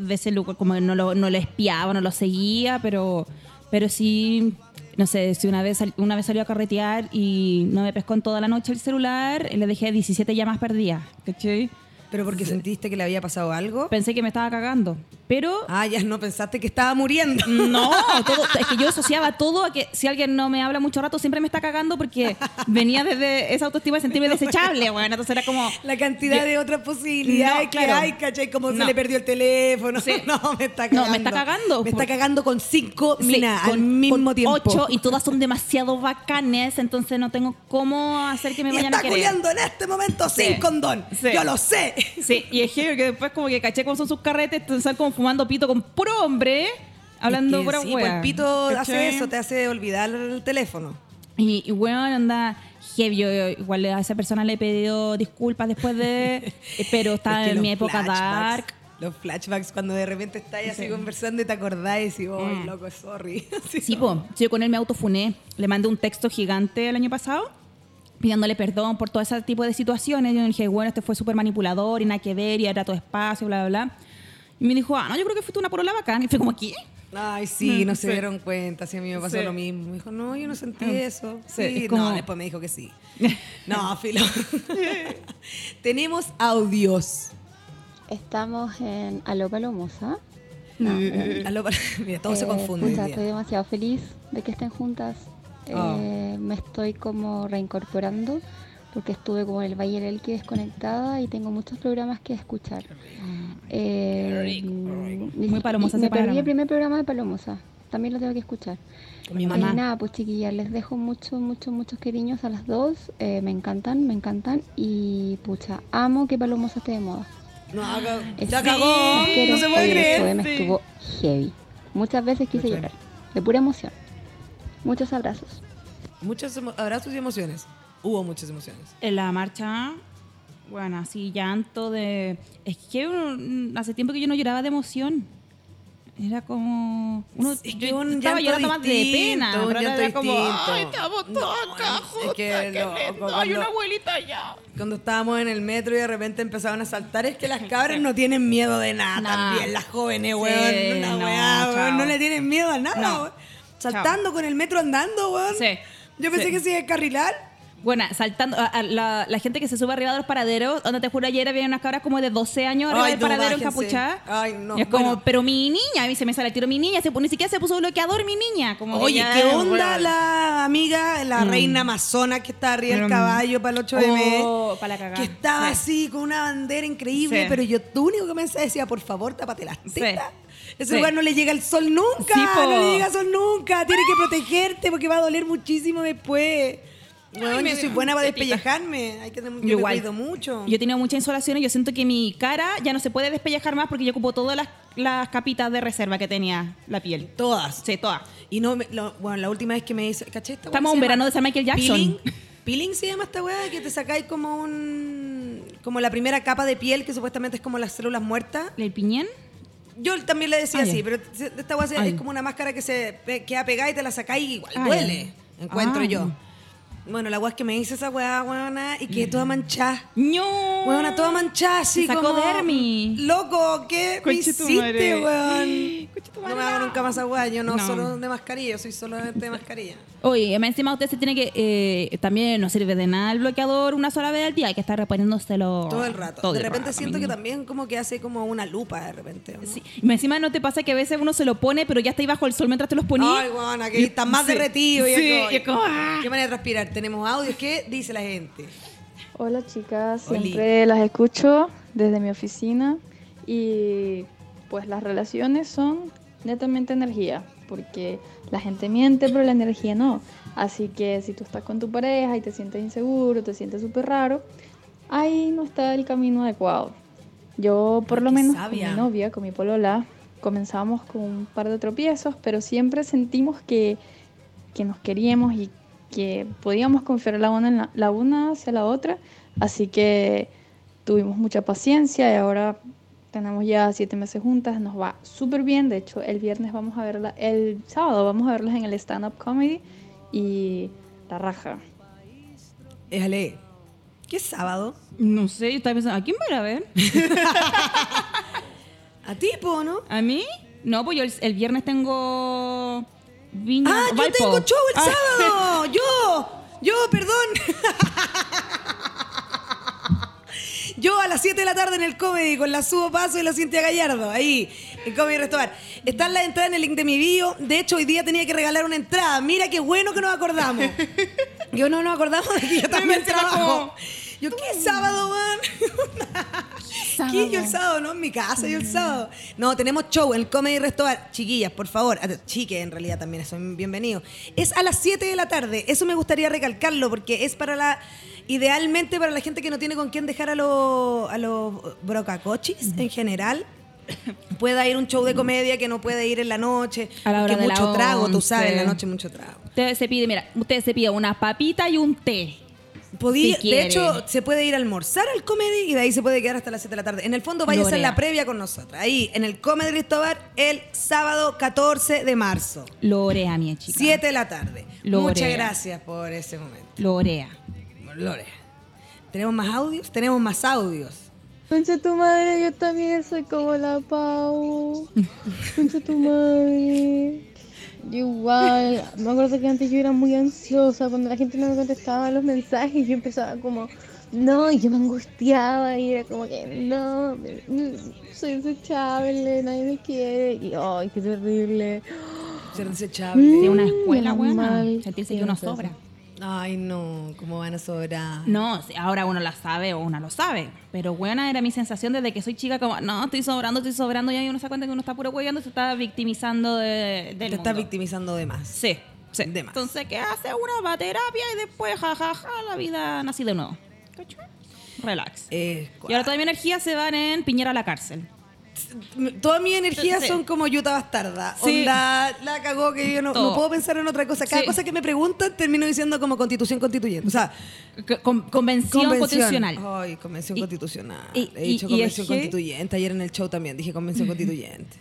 de ese lugar, como no lo, no lo espiaba, no lo seguía, pero, pero sí, no sé, si una vez, una vez salió a carretear y no me pescó en toda la noche el celular, le dejé 17 llamadas perdidas, ¿cachai? Pero porque sentiste que le había pasado algo. Pensé que me estaba cagando, pero Ah, ya no pensaste que estaba muriendo. no, todo- es que yo asociaba todo a que si alguien no me habla mucho rato siempre me está cagando porque venía desde esa autoestima de sentirme desechable, bueno, entonces era como... La cantidad de otras posibilidades No, que claro. hay, ¿cachai? Como se No. le perdió el teléfono. Sí. No, me está No, cagando. me está cagando. Me está cagando con cinco Sí, minas al con- mismo con tiempo. Ocho y todas son demasiado bacanes, entonces no tengo cómo hacer que me Y vayan está a querer. culiando en este momento Sí. sin condón. Sí. Yo lo sé. Sí, y es que después como que caché cómo son sus carretes, están como fumando pito con puro hombre, hablando Es que sí, pues el pito hace ¿Cachai? eso, te hace olvidar el teléfono. Y, y bueno, anda, heavy, yo igual a esa persona le he pedido disculpas después de, pero estaba Es que en mi época dark. Los flashbacks cuando de repente estás así conversando y te acordás y decís, ¡ay, Mm. loco, sorry! Así, Sí, po. yo con él me autofuné. Le mandé un texto gigante el año pasado pidiéndole perdón por todo ese tipo de situaciones. Yo le dije, bueno, este fue súper manipulador y nada que ver y era todo espacio, bla, bla, bla. Y me dijo, ah, no, yo creo que fuiste una porola bacán. Y fue como, ¿qué? Ay, sí, no se Sí. dieron cuenta, sí, a mí me pasó Sí. lo mismo. Me dijo, no, yo no sentí Mm. eso. Sí, Sí, es como- no, después me dijo que sí. No, filo. Tenemos audios. Estamos en Aló Palomosa. Aló, para- Mira, todo se Eh, confunde. pucha, día. estoy demasiado feliz de que estén juntas. Oh. Eh, me estoy como reincorporando porque estuve como en el Valle del Elqui desconectada y tengo muchos programas que escuchar. Eh, Muy palomosa Me perdí el primer programa de Palomosa. También lo tengo que escuchar. Con mi mamá. nada, pues chiquillas, les dejo muchos, muchos, muchos cariños a las dos. Eh, me encantan, me encantan. Y pucha, amo que Palomosa esté de moda. No, haga- Es- ya cagó. No se puede el creer. poema sí. estuvo heavy. Muchas veces quise llorar, de pura emoción. Muchos abrazos. Muchos emo- abrazos y emociones. Hubo muchas emociones. En la marcha, bueno, así llanto de... Es que hace tiempo que yo no lloraba de emoción. Era como... Uno, Es que yo un estaba llorando más de pena. un pero ahora llanto era como, distinto. ay, estamos todos No, acá es que qué loco, lindo, hay cuando- una abuelita allá. Cuando estábamos en el metro y de repente empezaban a saltar, es que las cabras no tienen miedo de nada Nah. también. Las jóvenes, Sí, weón. Una no, weá, weón, no le tienen miedo a nada, No. weón. Saltando con el metro andando, weón. Sí, Yo pensé sí. que se iba a descarrilar. Bueno, saltando, a- a la, la gente que se sube arriba de los paraderos, donde te juro ayer había unas cabras como de 12 años arriba Ay, del no, paradero bájense. encapuchada. Ay, no, Y es como, bueno. pero mi niña, a mí se me sale el tiro mi niña, se, ni siquiera se puso bloqueador mi niña. Como Oye, ¿qué onda la amiga, la Mm. reina amazona que está arriba del Mm. caballo para el 8M? Oh, para la cagada. Que estaba Sí. así con una bandera increíble, Sí. pero yo lo único que pensaba decía, por favor, tápate las Sí. Ese Sí. lugar no le llega el sol nunca, Sí, no le llega el sol nunca. Tiene que protegerte porque va a doler muchísimo después. Bueno, me yo soy buena para despellejarme. Hay que tener Yo yo me igual. cuido mucho. Yo he tenido mucha insolación y yo siento que mi cara ya no se puede despellejar más porque yo ocupo todas las, las capitas de reserva que tenía la piel. Todas. Sí, todas. Y no, me- lo- bueno, la última vez que me hice, ¿caché esta Estamos en verano de San Michael Jackson. Peeling. Peeling se llama esta weá que te sacáis como un. como la primera capa de piel que supuestamente es como las células muertas. ¿El piñén? Yo también le decía Ah, así, ya. pero esta Ah, es como una máscara que se queda pegada y te la sacáis y igual Ah, duele. Encuentro Ah. yo. Bueno, la weá es que me hice esa weá, weona, y quedé toda manchada. ¡No! Weona, toda manchada, así sacó como... dermis. Loco, ¿qué me hiciste, weón? No me hago nunca más esa weá, yo no, No. solo de mascarilla, yo soy solamente de mascarilla. Oye, encima usted se tiene que... eh, también no sirve de nada el bloqueador una sola vez al día. Hay que estar reponiéndoselo... Todo el rato. todo de el repente rato, siento que también como que hace como una lupa de repente. ¿o ¿no? Sí. Y encima no te pasa que a veces uno se lo pone, pero ya está ahí bajo el sol mientras te los ponías. Ay, guana, que está más Sí. derretido. Y Sí, es como, y es como, ah. ¿Qué manera de transpirar? Tenemos audios. ¿Qué dice la gente? Hola chicas, Oli. siempre las escucho desde mi oficina y pues las relaciones son netamente energía, porque la gente miente pero la energía no. Así que si tú estás con tu pareja y te sientes inseguro, te sientes súper raro, ahí no está el camino adecuado. Yo por lo qué menos sabia. con mi novia, con mi polola, comenzamos con un par de tropiezos, pero siempre sentimos que, que nos queríamos y que podíamos confiar la una, en la, la una hacia la otra, así que tuvimos mucha paciencia y ahora tenemos ya siete meses juntas, nos va súper bien. De hecho, el viernes vamos a verla, el sábado vamos a verlas en el stand-up comedy y la raja. Éjale. ¿Qué es sábado? No sé, yo estaba pensando, ¿a quién voy a ver? A ti, po, ¿no? ¿A mí? No, pues yo el, el viernes tengo Viña Ah, yo Valpo. tengo show el Ah. sábado. Yo, yo, perdón. Yo a las 7 de la tarde en el comedy con la Subo Paso y la Cintia Gallardo, ahí, en Comedy Restaurant. Están las entradas en el link de mi bio. De hecho, hoy día tenía que regalar una entrada. Mira qué bueno que nos acordamos. Yo no nos acordamos de que yo también trabajo. como- Yo, ¿qué sábado, man? ¿Qué? Yo el sábado, no en mi casa, yo el sábado. No, tenemos show en el Comedy Restaurant. Chiquillas, por favor. Ah, Chiques, en realidad también son bienvenidos. Es a las 7 de la tarde. Eso me gustaría recalcarlo porque es para la. Idealmente para la gente que no tiene con quién dejar a los a los brocacochis en general. Pueda ir un show de comedia que no puede ir en la noche. A la hora de la mucho trago, tú sabes, en la noche mucho trago. Usted se pide, mira, usted se pide una papita y un té. Si de hecho, se puede ir a almorzar al comedy y de ahí se puede quedar hasta las 7 de la tarde. En el fondo, vaya a hacer Lorea. la previa con nosotros. Ahí, en el Comedy Cristóbal, el sábado 14 de marzo. Lorea, mi chica. 7 de la tarde. Lorea. Muchas gracias por ese momento. Lorea. Lore. ¿Tenemos más audios? Tenemos más audios. Concha tu madre, yo también soy como la Pau. Concha tu madre. Yo igual, me acuerdo que antes yo era muy ansiosa cuando la gente no me contestaba los mensajes, yo empezaba como, no, y yo me angustiaba y era como que, no, soy desechable, nadie me quiere, y ay, qué terrible. Ser desechable. De una escuela mal Sentirse que uno sobra. Ay, no, ¿cómo van a sobrar? No, ahora uno la sabe o una lo sabe. Pero buena era mi sensación desde que soy chica, como, no, estoy sobrando, estoy sobrando. Y ahí uno se da cuenta que uno está puro hueveando, se está victimizando de, del Te mundo. victimizando de más. Sí, sí. De más. Entonces, ¿qué hace? Uno va a terapia y después, jajaja, la vida nací de nuevo. ¿Cachai? Relax. Eh, y ahora toda mi energía se van en Piñera a la cárcel. Todas mis energías Sí. son como Yuta Bastarda. Sí. Onda, la cagó que yo no, no puedo pensar en otra cosa. Cada Sí. cosa que me preguntan termino diciendo como constitución constituyente. O sea, con- convención, constitucional. Ay, convención Y- constitucional. y- He dicho y- convención que- constituyente. Ayer en el show también dije convención constituyente.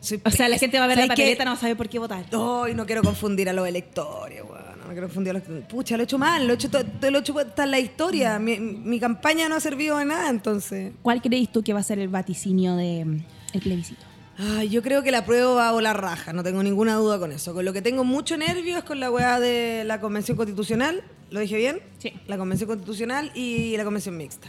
Soy O sea, la gente va a ver la papeleta, no va a saber por qué votar. Ay, no quiero confundir a los electores, weón. No quiero confundir a los... Pucha, lo he hecho mal. Lo he hecho, to- lo he hecho está en la historia. Mi, mi campaña no ha servido de nada, entonces... ¿Cuál creéis tú que va a ser el vaticinio del plebiscito? Ay, yo creo que la prueba va a volar raja, no tengo ninguna duda con eso. Con lo que tengo mucho nervio es con la weá de la convención constitucional, ¿lo dije bien? Sí. La convención constitucional y la convención mixta.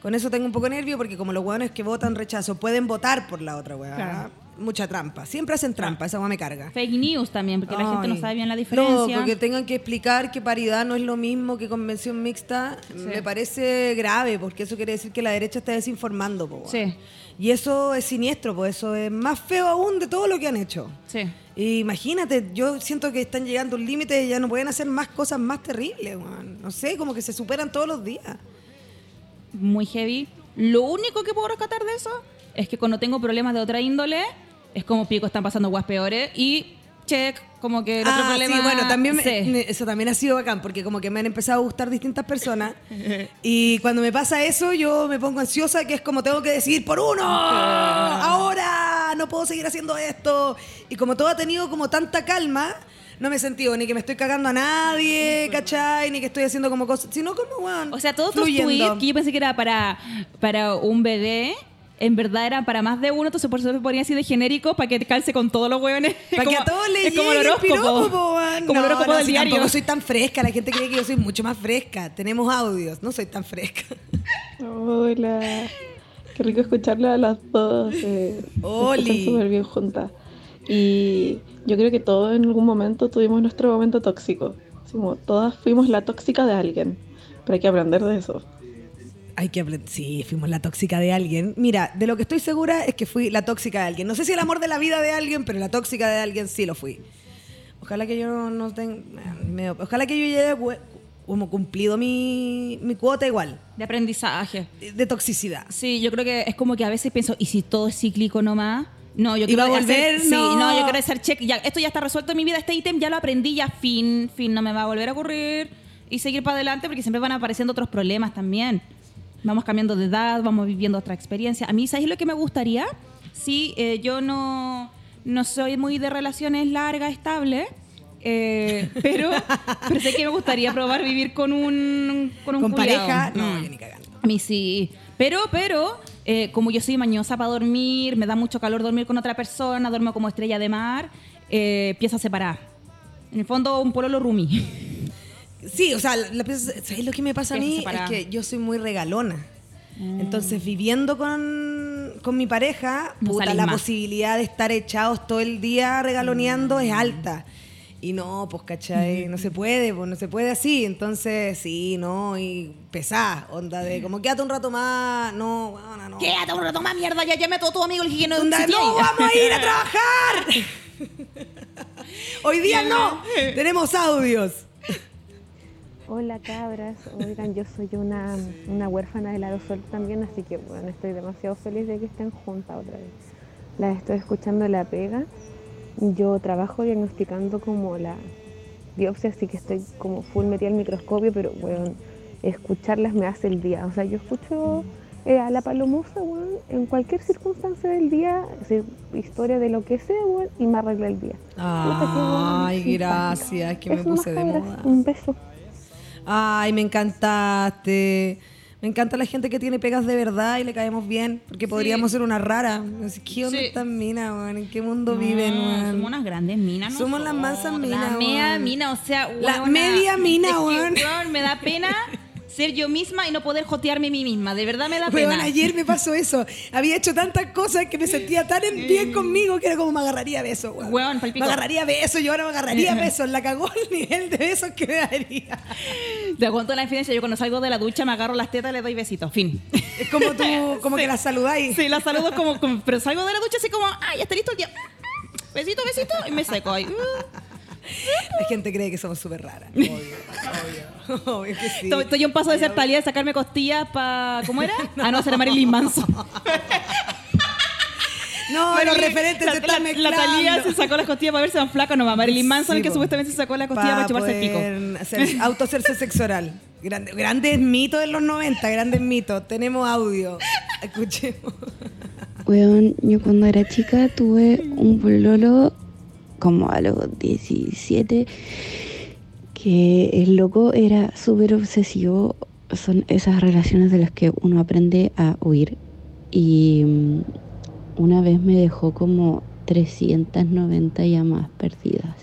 Con eso tengo un poco de nervio porque como los weones que votan rechazo pueden votar por la otra weá, Claro. Mucha trampa. Siempre hacen trampa, esa me carga. Fake news también, porque la gente no sabe bien la diferencia. Loco, que tengan que explicar que paridad no es lo mismo que convención mixta, me parece grave, porque eso quiere decir que la derecha está desinformando. po. Sí. Y eso es siniestro, pues eso es más feo aún de todo lo que han hecho. Sí. Y imagínate, yo siento que están llegando a un límite y ya no pueden hacer más cosas más terribles. No sé, como que se superan todos los días. muy heavy. Lo único que puedo rescatar de eso es que cuando tengo problemas de otra índole, es como pico, están pasando guas peores y check, como que el otro Ah, problema. sí, bueno, también me- eso también ha sido bacán, porque como que me han empezado a gustar distintas personas. y cuando me pasa eso, yo me pongo ansiosa, que es como tengo que decidir por uno. Ahora no puedo seguir haciendo esto. Y como todo ha tenido como tanta calma, no me he sentido ni que me estoy cagando a nadie, ¿cachai? Ni que estoy haciendo como cosas, sino como, weón. O sea, todos tus fluyendo. tweets que yo pensé que era para, para un bebé, en verdad eran para más de uno, entonces por eso me ponía así de genérico para que calce con todos los hueones. Para que a todos les es como el el horóscopo. piropo, como el No, horóscopo no, del si diario. Tampoco soy tan fresca. La gente cree que yo soy mucho más fresca. Tenemos audios. No soy tan fresca. Hola. Qué rico escucharla a las dos. Eh, se Oli. súper bien juntas. Y yo creo que todos en algún momento tuvimos nuestro momento tóxico. Como todas fuimos la tóxica de alguien. Pero hay que aprender de eso. Hay que. Sí, fuimos la tóxica de alguien. Mira, de lo que estoy segura es que fui la tóxica de alguien. No sé si el amor de la vida de alguien, pero la tóxica de alguien sí lo fui. Ojalá que yo no, no tenga. me- Ojalá que yo ya haya como cumplido mi, mi cuota igual De aprendizaje. de, de toxicidad. Sí, yo creo que es como que a veces pienso, ¿y si todo es cíclico nomás? No, yo ¿Y va quiero volver? hacer- sí, No. no, yo quiero hacer check. Ya, esto ya está resuelto en mi vida, este ítem ya lo aprendí, ya fin, fin, no me va a volver a ocurrir. Y seguir para adelante porque siempre van apareciendo otros problemas también. Vamos cambiando de edad, vamos viviendo otra experiencia. A mí, ¿sabes lo que me gustaría? Sí, eh, yo no, no soy muy de relaciones largas, estables. eh, pero, pero sé que me gustaría probar vivir con un con un Con pareja, no, Mm. yo ni cagando. A mí sí. Pero, pero, eh, como yo soy mañosa para dormir, me da mucho calor dormir con otra persona, duermo como estrella de mar, eh, pieza separada. En el fondo, un pololo rumi. Sí, o sea, la pieza- ¿sabes lo que me pasa a mí? Es que yo soy muy regalona. Mm. Entonces, viviendo con, con mi pareja, No puta, la más. posibilidad de estar echados todo el día regaloneando es alta. Y no, pues, ¿cachai? No se puede, pues no se puede así. Entonces, sí, no, y pesá, onda de como quédate un rato más, no, bueno, no. Quédate un rato más, mierda, ya llame a todo tu amigo, el que no Onda, existía no ahí". vamos a ir a trabajar. Hoy día no, tenemos audios. Hola cabras, oigan, yo soy una, una huérfana del aerosol también, así que bueno, estoy demasiado feliz de que estén juntas otra vez. Las estoy escuchando la pega. Yo trabajo diagnosticando como la biopsia, así que estoy como full metida al microscopio, pero bueno, escucharlas me hace el día. O sea, yo escucho eh, a la palomusa, weón, en cualquier circunstancia del día, así, historia de lo que sea, weón, y me arregla el día. Ay, gracias, que me puse de moda. Un beso. Ay, me encantaste. Me encanta la gente que tiene pegas de verdad y le caemos bien, porque podríamos ser una rara. ¿Qué onda Sí. estas minas, weón? ¿En qué mundo No, viven, weón? Somos unas grandes minas, Somos las nosotras. minas, La media weón. mina, o sea, La weona, media mina, weón. weón, me da pena ser yo misma y no poder jotearme a mí misma. De verdad me da pena. ayer me pasó eso. Había hecho tantas cosas que me sentía tan en bien conmigo que era como me agarraría besos, weón. Weón, me palpico. agarraría besos, yo ahora me agarraría besos. La cagó el nivel de besos que me daría. Te aguanto la infidencia. Yo cuando salgo de la ducha me agarro las tetas y le doy besitos. Fin. Es como tú, como que la saludáis. Sí, la saludo como, como- Pero salgo de la ducha así como, ah, ya está listo el día. Besito, besito. Y me seco ahí. La gente cree que somos súper raras. Obvio, obvio. Obvio que sí. Estoy, estoy a un paso de ser Talía de sacarme costillas para. ¿Cómo era? Ah, no, ser Marilyn Manson. No, los referentes la, se están la, mezclando. La Talía se sacó las costillas para verse tan flaca, no, Marilyn Manson, Sí, el que po. supuestamente se sacó la costilla para, chuparse el pico. hacer- autohacerse sexo oral. Grande- grandes mitos en los 90, grandes mitos. Tenemos audio. Escuchemos. Weón, yo cuando era chica tuve un pololo como a los 17 que el loco era súper obsesivo. Son esas relaciones de las que uno aprende a huir. Y mm, una vez me dejó como 390 llamadas perdidas.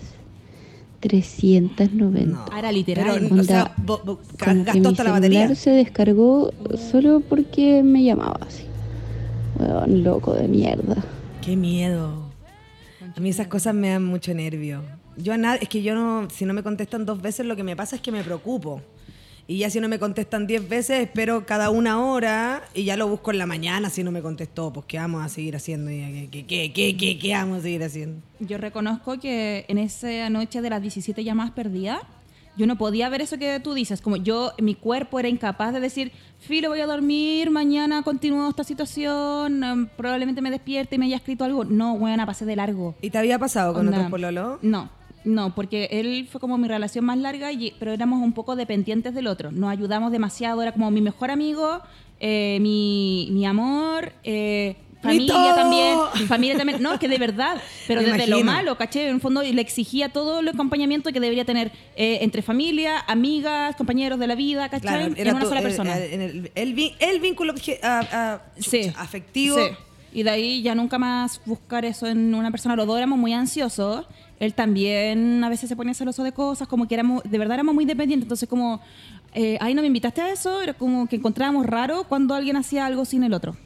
390. Ah, era literal. Pero, o sea, bo- bo- Como que mi la batería. se descargó solo porque me llamaba así. Weón, loco de mierda. Qué miedo. A mí esas cosas me dan mucho nervio. Yo a es que yo no, si no me contestan dos veces, lo que me pasa es que me preocupo. Y ya si no me contestan diez veces, espero cada una hora y ya lo busco en la mañana si no me contestó. Pues, ¿qué vamos a seguir haciendo? ¿Qué, qué, qué, qué, qué, qué vamos a seguir haciendo? Yo reconozco que en esa noche de las 17 llamadas perdidas, yo no podía ver eso que tú dices. Como yo, mi cuerpo era incapaz de decir, Filo, voy a dormir, mañana continúo esta situación, em, probablemente me despierte y me haya escrito algo. No, buena, pasé de largo. ¿Y te había pasado con Onda. otros pololo? No, no, porque él fue como mi relación más larga, y, pero éramos un poco dependientes del otro. Nos ayudamos demasiado, era como mi mejor amigo, eh, mi, mi amor, eh, familia también, familia también. No, es que de verdad, pero Me desde lo malo, ¿caché? En el fondo le exigía todo el acompañamiento que debería tener eh, entre familia, amigas, compañeros de la vida, ¿cachai? Claro, en una sola eh, persona. eh, el, el vin- el vínculo obje- a- a- Sí. afectivo. Sí. Y de ahí ya nunca más buscar eso en una persona. Los dos éramos muy ansiosos. Él también a veces se ponía celoso de cosas, como que éramos, de verdad éramos muy dependientes. Entonces, como, eh, ahí no me invitaste a eso, era como que encontrábamos raro cuando alguien hacía algo sin el otro.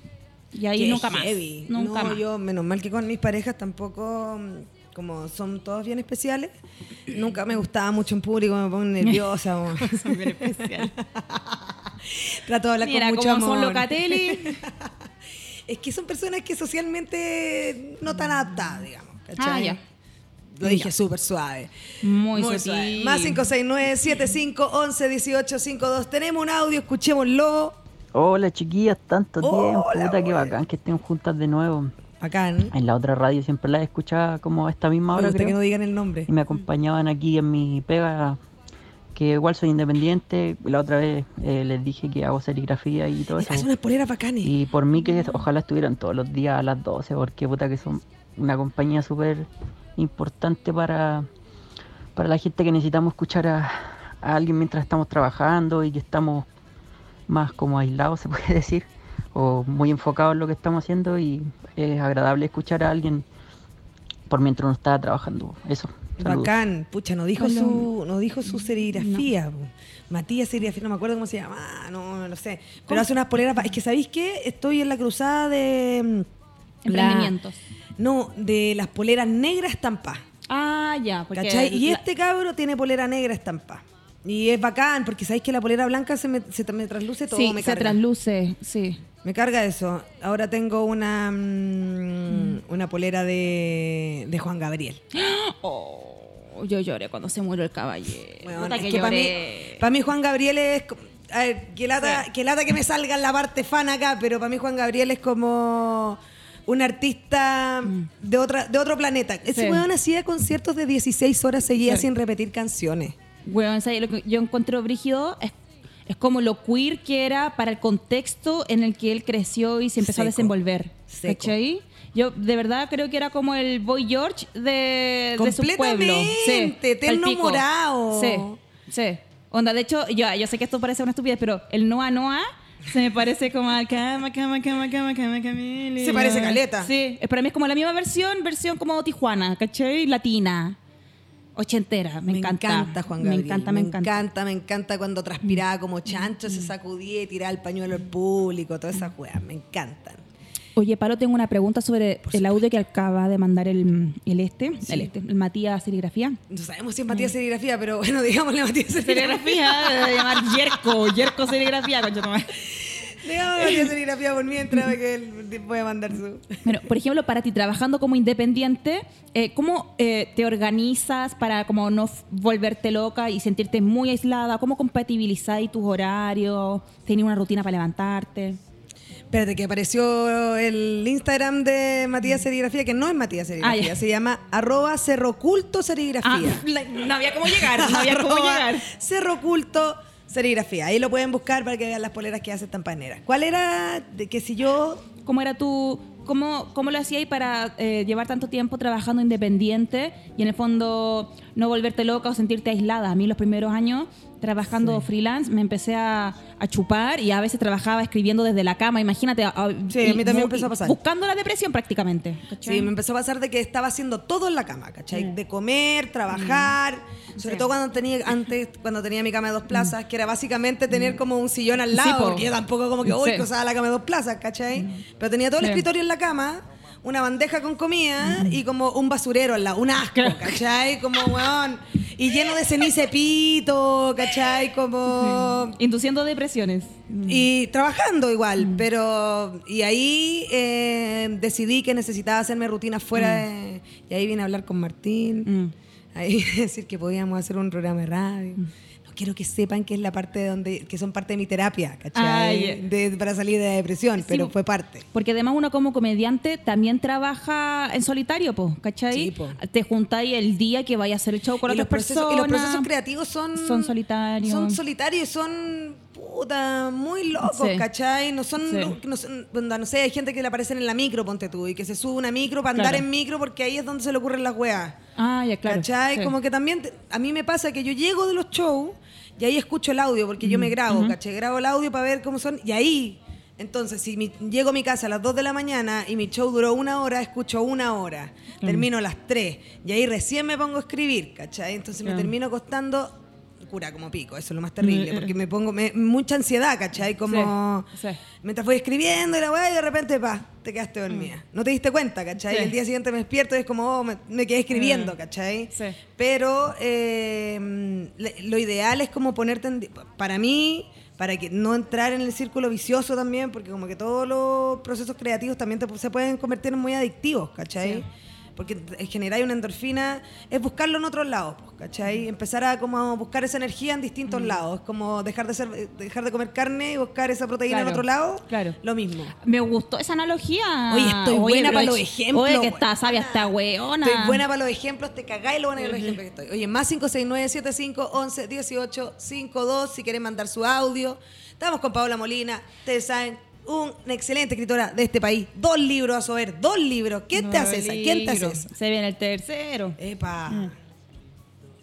Y ahí Qué nunca más. Nunca no, más. yo, menos mal que con mis parejas tampoco, mm, como son todos bien especiales, nunca me gustaba mucho en público, me pongo nerviosa. o- Son bien especiales. Trato de hablar Mira, con mucho como son amor. Locatelli. Es que son personas que socialmente no tan aptas, digamos. ¿cachai? Ah, ya. Lo dije súper suave. Muy, suave. sutil. Más 569-7511-1852. Tenemos un audio, escuchémoslo. Hola chiquillas, tanto tiempo, Hola, puta que weón. bacán que estén juntas de nuevo. Bacán. En la otra radio siempre las escuchaba como a esta misma Me hora gusta que no digan el nombre. y me acompañaban aquí en mi pega que igual soy independiente. La otra vez eh, les dije que hago serigrafía y todo eso. Hace unas poleras bacanes. Y por mí que ojalá estuvieran todos los días a las 12, porque puta que son una compañía súper importante para, para la gente que necesitamos escuchar a, a alguien mientras estamos trabajando y que estamos más como aislados, se puede decir, o muy enfocados en lo que estamos haciendo y es agradable escuchar a alguien por mientras uno está trabajando. Eso. saludos. Bacán, pucha, no dijo Hola. su, no dijo su serigrafía. Matías serigrafía, no me acuerdo cómo se llama, ah, no, no lo sé. Pero ¿Cómo? hace unas poleras, es que ¿sabéis qué? Estoy en la cruzada de mm, la- Emprendimientos. no, de las poleras negras estampadas. Ah, ya. Porque ¿Cachai? Y la- este cabro tiene polera negra estampada. Y es bacán, porque sabéis que la polera blanca se me, se me trasluce todo, sí, me se carga. trasluce, sí. Me carga eso. Ahora tengo una mm, una polera de, de Juan Gabriel. Oh, yo lloré cuando se murió el caballero. Es que que para mí, pa' mí Juan Gabriel es... A ver, que lata, que lata que me salga en la parte fan acá, pero para mí Juan Gabriel es como un artista de otra de otro planeta. Ese Mm. Sí. weón hacía conciertos de 16 horas seguidas Sí. sin repetir canciones. ¿Sabes? lo que yo encuentro brígido es, es como lo queer que era para el contexto en el que él creció y se empezó a Seco. desenvolver. Seco. ¿Cachai? Yo de verdad creo que era como el Boy George de, de su pueblo. Completamente, eterno palpico. morao. Sí, sí. Onda, de hecho, yo, yo sé que esto parece una estupidez, pero el Noa Noa se me parece como al cama, cama, cama, cama, cama, Camila. Se parece caleta. Sí, para mí es como la misma versión, versión como Tijuana, ¿cachai? Latina. Ochentera, me, encanta. Juan Me Gabriel. encanta, me encanta. me encanta cuando transpiraba como chancho, se sacudía y tiraba el pañuelo al público, todas esas weas, me encantan. Oye, Paro, tengo una pregunta sobre el audio que acaba de mandar el, el este, el este, el Matías Serigrafía. No sabemos si es Matías Serigrafía, pero bueno, digámosle Matías Serigrafía. Serigrafía, de llamar Yerko, Yerko Serigrafía, concha Digámosle Matías Serigrafía por mientras que él puede mandar su... Bueno, por ejemplo, para ti, trabajando como independiente, eh, ¿cómo eh, te organizas para como no volverte loca y sentirte muy aislada? ¿Cómo compatibilizáis tus horarios? ¿Tienes una rutina para levantarte? Espérate, que apareció el Instagram de Matías Serigrafía, que no es Matías Serigrafía, Ah, ya. se llama arroba cerroculto Ah, serigrafía. la- no había cómo llegar, no había cómo llegar. Cerro Culto Serigrafía. Ahí lo pueden buscar para que vean las poleras que hace Tampaneras. ¿Cuál era? De que si yo. ¿Cómo era tu, cómo, cómo lo hacías para eh, llevar tanto tiempo trabajando independiente y en el fondo no volverte loca o sentirte aislada? A mí los primeros años trabajando freelance me empecé a, a chupar y a veces trabajaba escribiendo desde la cama, imagínate. a- Sí, y a mí también empezó a pasar. Buscando la depresión prácticamente. ¿cachai? Sí, me empezó a pasar de que estaba haciendo todo en la cama, ¿cachai? Mm. De comer, trabajar, sobre todo cuando tenía, antes, cuando tenía mi cama de dos plazas, que era básicamente tener como un sillón al Mm. Sí, lado, po. porque yo tampoco como que, uy, Sí. usaba la cama de dos plazas, ¿cachai? Pero tenía todo el Sí. escritorio en la cama, una bandeja con comida y como un basurero al lado, un asco, ¿cachai? Como, weón, y lleno de ceniza de pito, ¿cachai? Como... Induciendo depresiones. Y trabajando igual, pero. Y ahí eh, decidí que necesitaba hacerme rutina fuera de. Y ahí vine a hablar con Martín. Mm. Ahí decir que podíamos hacer un programa de radio. No quiero que sepan que es la parte de donde. que son parte de mi terapia, ¿cachai? Ay. De- para salir de la depresión, pero fue parte. Porque además uno como comediante también trabaja en solitario, po, ¿cachai? Sí, po. Te juntáis el día que vaya a hacer el show con y otras los, procesos, personas. y los procesos creativos son. Son solitarios. Son solitarios y son. puta, muy locos, Sí. ¿cachai? No son, no, onda, no sé, hay gente que le aparecen en la micro, ponte tú, y que se sube una micro para andar en micro porque ahí es donde se le ocurren las weas. Ah, ya, claro. ¿Cachai? Como que también, te- a mí me pasa que yo llego de los shows y ahí escucho el audio, porque yo me grabo, ¿cachai? Grabo el audio para ver cómo son, y ahí, entonces, si mi- llego a mi casa a las 2 de la mañana y mi show duró una hora, escucho una hora, termino a las 3, y ahí recién me pongo a escribir, ¿cachai? Entonces me termino acostando cura como pico, eso es lo más terrible, Mm, porque me pongo me- mucha ansiedad, ¿cachai? Como Sí, sí. mientras voy escribiendo y la weá y de repente, pa, te quedaste dormida. No te diste cuenta, ¿cachai? Mm. Sí. El día siguiente me despierto y es como, oh, me, me quedé escribiendo, Mm. ¿cachai? Sí. Pero eh, lo ideal es como ponerte en... Para mí, para que no entrar en el círculo vicioso también, porque como que todos los procesos creativos también te- se pueden convertir en muy adictivos, ¿cachai? Porque generar una endorfina es buscarlo en otros lados, pues, ¿cachai? Empezar a como buscar esa energía en distintos Mm. lados. Es como dejar de ser, dejar de comer carne y buscar esa proteína en otro lado. claro. Lo mismo. Me gustó esa analogía. Oye, estoy buena para los ejemplos, Oye, que está sabia esta weona. Estoy buena para los ejemplos, te cagáis lo buena que los ejemplos que estoy. Oye, más 569 75 11 18 52 si quieren mandar su audio. Estamos con Paola Molina, ustedes saben, una excelente escritora de este país. Dos libros a saber, dos libros. ¿Quién te hace esa? ¿Quién te hace esa? Se viene el tercero. Epa.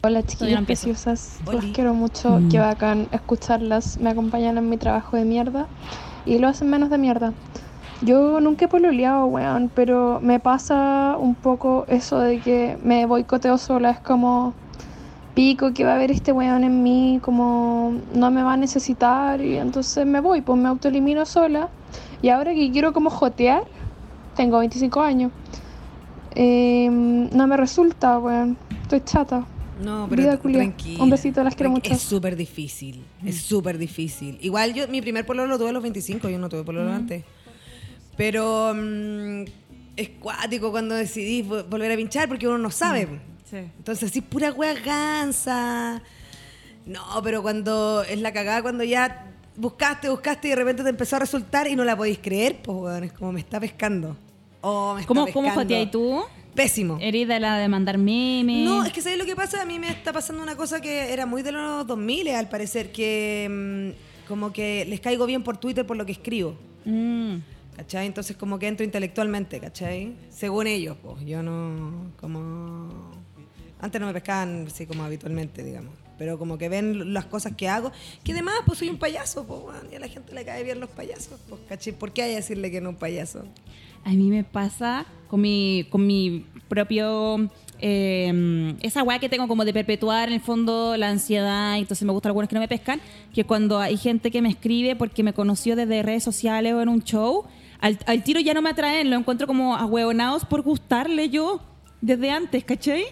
Hola chiquillas preciosas, Oli. los quiero mucho, Mm. qué bacán escucharlas, me acompañan en mi trabajo de mierda y lo hacen menos de mierda. Yo nunca he pololeado, weón, pero me pasa un poco eso de que me boicoteo sola, es como pico que va a haber este weón en mí, como no me va a necesitar y entonces me voy, pues me autoelimino sola y ahora que quiero como jotear, tengo 25 años, eh, no me resulta, weón, estoy chata. No, pero Vida tranquila. Un besito, las quiero mucho. Es súper difícil, es súper difícil. Igual yo, mi primer pololo lo tuve a los 25, yo no tuve pololo antes. Pero mm, es cuático cuando decidís vo- volver a pinchar porque uno no sabe. Sí. Entonces, sí, pura wea gansa. No, pero cuando es la cagada, cuando ya buscaste, buscaste y de repente te empezó a resultar y no la podéis creer, pues, weón, es como me está pescando. Oh, me está ¿Cómo, cómo pescando. joteas tú? Pésimo. Herida la de mandar memes. No, es que ¿sabes lo que pasa? A mí me está pasando una cosa que era muy de los 2000 al parecer, que mm, como que les caigo bien por Twitter por lo que escribo. Mm. ¿Cachai? Entonces como que entro intelectualmente, ¿cachai? Según ellos, pues yo no, como... Antes no me pescaban así como habitualmente, digamos. Pero como que ven las cosas que hago. Que además, pues soy un payaso, pues, y a la gente le cae bien los payasos, pues, ¿cachai? ¿Por qué hay que decirle que no un payaso? A mí me pasa con mi, con mi propio... eh, esa weá que tengo como de perpetuar en el fondo la ansiedad, entonces me gustan algunos que no me pescan, que cuando hay gente que me escribe porque me conoció desde redes sociales o en un show, al, al tiro ya no me atraen, lo encuentro como ahueonados por gustarle yo desde antes, ¿cachai?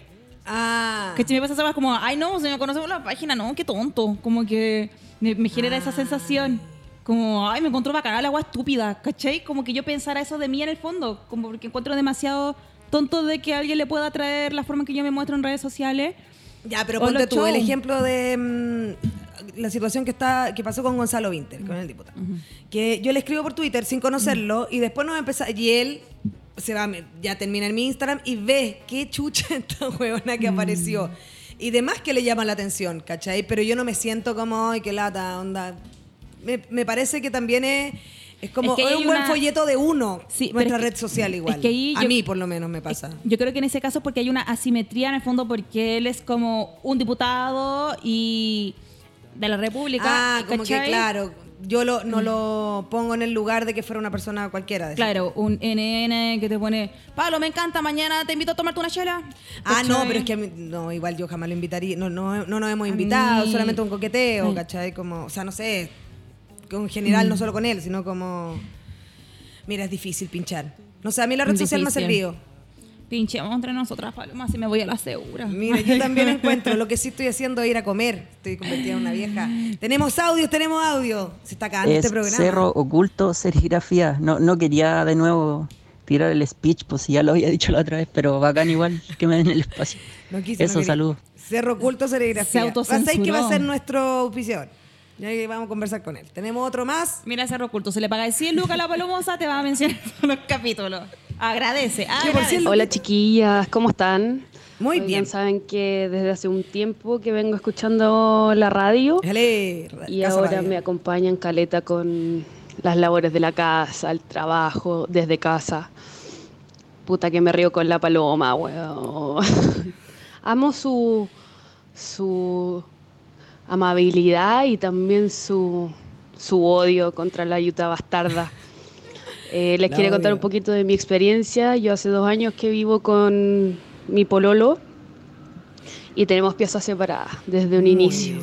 Ah. Que me pasa esa como, ay no, se me conoce por la página, no, qué tonto. Como que me, me genera esa sensación. Como, ay, me encontró bacana la agua estúpida, ¿cachai? Como que yo pensara eso de mí en el fondo, como porque encuentro demasiado tonto de que alguien le pueda atraer la forma en que yo me muestro en redes sociales. Ya, pero ponte tú el ejemplo de mm, la situación que está que pasó con Gonzalo Winter, con el diputado. Que yo le escribo por Twitter sin conocerlo y después nos empezó y él se va ya termina en mi Instagram y ve qué chucha esta huevona que apareció. Y demás que le llama la atención, ¿cachai? Pero yo no me siento como, ay, qué lata, onda. Me, me parece que también es, es como Es que un buen una- folleto de uno, Sí, nuestra red social igual. es que ahí A yo- mí por lo menos me pasa. Yo creo que en ese caso porque hay una asimetría en el fondo porque él es como un diputado y de la República. Ah, como que claro, yo lo, no lo pongo en el lugar de que fuera una persona cualquiera. decir. Claro, un NN que te pone, Pablo, me encanta, mañana te invito a tomarte una chela. Ah, no, pero es que a mí, no, igual yo jamás lo invitaría. No, no, no nos hemos invitado, mí- solamente un coqueteo, Ay. ¿cachai? Como, o sea, no sé, en general Mm. no solo con él, sino como... Mira, es difícil pinchar. No sé, a mí la red social me ha servido. Pinchemos entre nosotras, Paloma, si me voy a la segura. Mira, yo también encuentro. Lo que sí estoy haciendo es ir a comer. Estoy convertida en una vieja. Tenemos audios, tenemos audio. Se está acabando Es este programa. Cerro Oculto Serigrafía. No, no quería de nuevo tirar el speech, pues si ya lo había dicho la otra vez, pero bacán igual que me den el espacio. No quise, no Eso, quería. salud. Cerro Oculto Serigrafía. Se autocensuró. ¿Sabes que va a ser nuestro auspiciador? Ya que vamos a conversar con él. Tenemos otro más. Mira, Cerro Oculto, se le paga 100 lucas a la palomosa, te va a mencionar todos los capítulos. Agradece, agradece. Hola chiquillas, ¿cómo están? Muy bien. saben que desde hace un tiempo que vengo escuchando la radio Dale, y ahora Radio. me acompañan Caleta con las labores de la casa, el trabajo desde casa. Puta que me río con la paloma, weón. Amo su, su amabilidad y también su, su odio contra la yuta bastarda. Eh, les quiero contar un poquito de mi experiencia. Yo hace dos años que vivo con mi pololo y tenemos piezas separadas desde un inicio.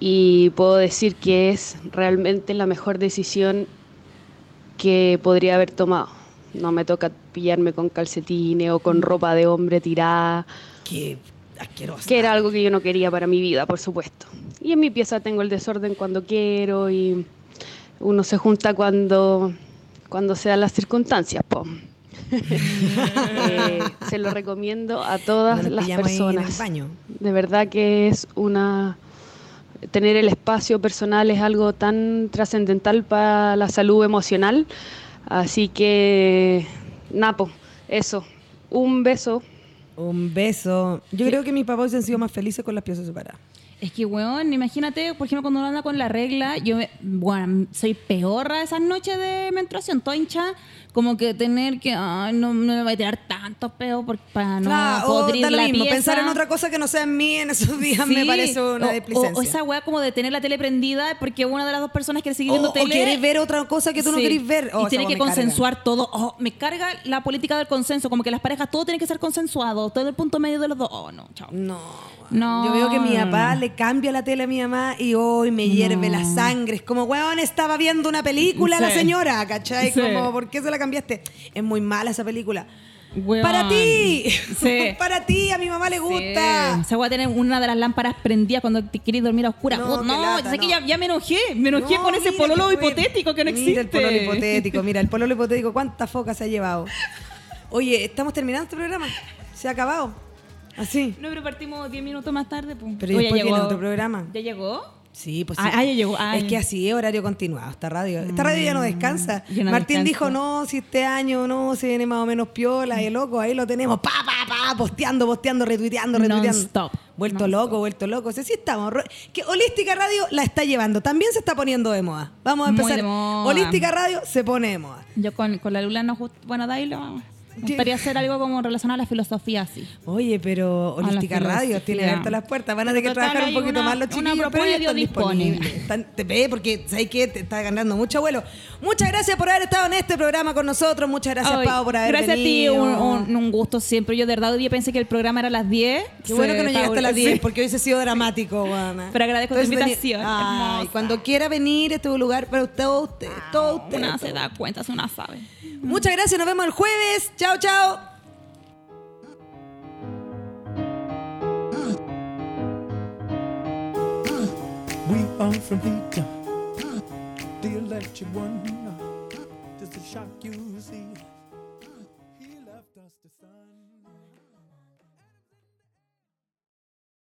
Y puedo decir que es realmente la mejor decisión que podría haber tomado. No me toca pillarme con calcetines o con ropa de hombre tirada. Qué. Que era algo que yo no quería para mi vida, por supuesto. Y en mi pieza tengo el desorden cuando quiero y uno se junta cuando, cuando se dan las circunstancias. po. Eh, se lo recomiendo a todas las personas. De verdad que es una tener el espacio personal es algo tan trascendental para la salud emocional. Así que Napo, eso. Un beso. Un beso. Yo creo que mis papás hubiesen sido más felices con las piezas separadas. Es que, weón, imagínate, por ejemplo, cuando uno anda con la regla, yo, me- bueno, soy peorra esas noches de menstruación, toda hincha, como que tener que, ay, no, no me voy a tirar tantos peos para no Claro, o podrir la mismo. pieza. Pensar en otra cosa que no sea en mí en esos días me parece una o-. O, o esa weá como de tener la tele prendida porque una de las dos personas quiere seguir viendo O- o tele. quieres ver otra cosa que tú no querés ver. Oh, y tiene que me carga. consensuar todo. Oh, me carga la política del consenso, como que las parejas todo tiene que ser consensuado, todo el punto medio de los dos. Oh, no, chao. No. No. Yo veo que mi papá no. le cambia la tele a mi mamá y hoy me hierve la sangre. Es como, weón, estaba viendo una película la Sí. señora, ¿cachai? Como, ¿por qué se la cambiaste? Es muy mala esa película. Weón. ¡Para ti! Sí. ¡Para ti! A mi mamá le gusta. Sí. Se va a tener una de las lámparas prendidas cuando te querés dormir a oscuras. No, qué no, lata, sé que no. ya, ya me enojé. Me enojé No, con ese pololo hipotético que no existe. Mira el pololo hipotético, mira, el pololo hipotético, ¿cuántas focas se ha llevado? Oye, estamos terminando este programa. Se ha acabado. Así. No, pero partimos 10 minutos más tarde. Pues. Pero ¿y Oh, ya llegó. otro programa. ¿Ya llegó? Sí, pues sí. Ah, ah, ya llegó. Ah, es que así es horario continuado esta radio. Esta radio ya no descansa. ya no Martín descansa. dijo, no, si este año no, se viene más o menos piola. Y loco, ahí lo tenemos, pa, pa, pa, posteando, posteando, retuiteando, retuiteando. Non-stop. Vuelto loco, vuelto loco. Sí, sí estamos. Que Holística Radio la está llevando. También se está poniendo de moda. Vamos a Muy empezar. de moda. Holística Radio se pone de moda. Yo con, con la Lula no Bueno, de gustaría hacer algo como relacionado a la filosofía así. Oye, pero Holística Radio tiene abiertas las puertas. Van a tener que Total, trabajar un poquito una- más los chiquillos, pero ya están disponible. disponibles. Están- te ve porque sabes que te está ganando mucho vuelo. Muchas gracias por haber estado en este programa con nosotros. Muchas gracias, Ay, Pau, por haber Gracias venido. a ti, un, un- un gusto siempre. Yo de verdad hoy día pensé que el programa era a las 10. Qué bueno que no Sí, llegaste a las sí. 10 porque hubiese sido dramático, Juana. Pero agradezco tu Entonces, vení- invitación, Ay, cuando quiera venir, este es un lugar para usted, usted, todo usted. Una se da cuenta, es una sabe. Muchas gracias, nos vemos el jueves. Chao, chao. We are from Haiti, the electric one. Just to shock you, see.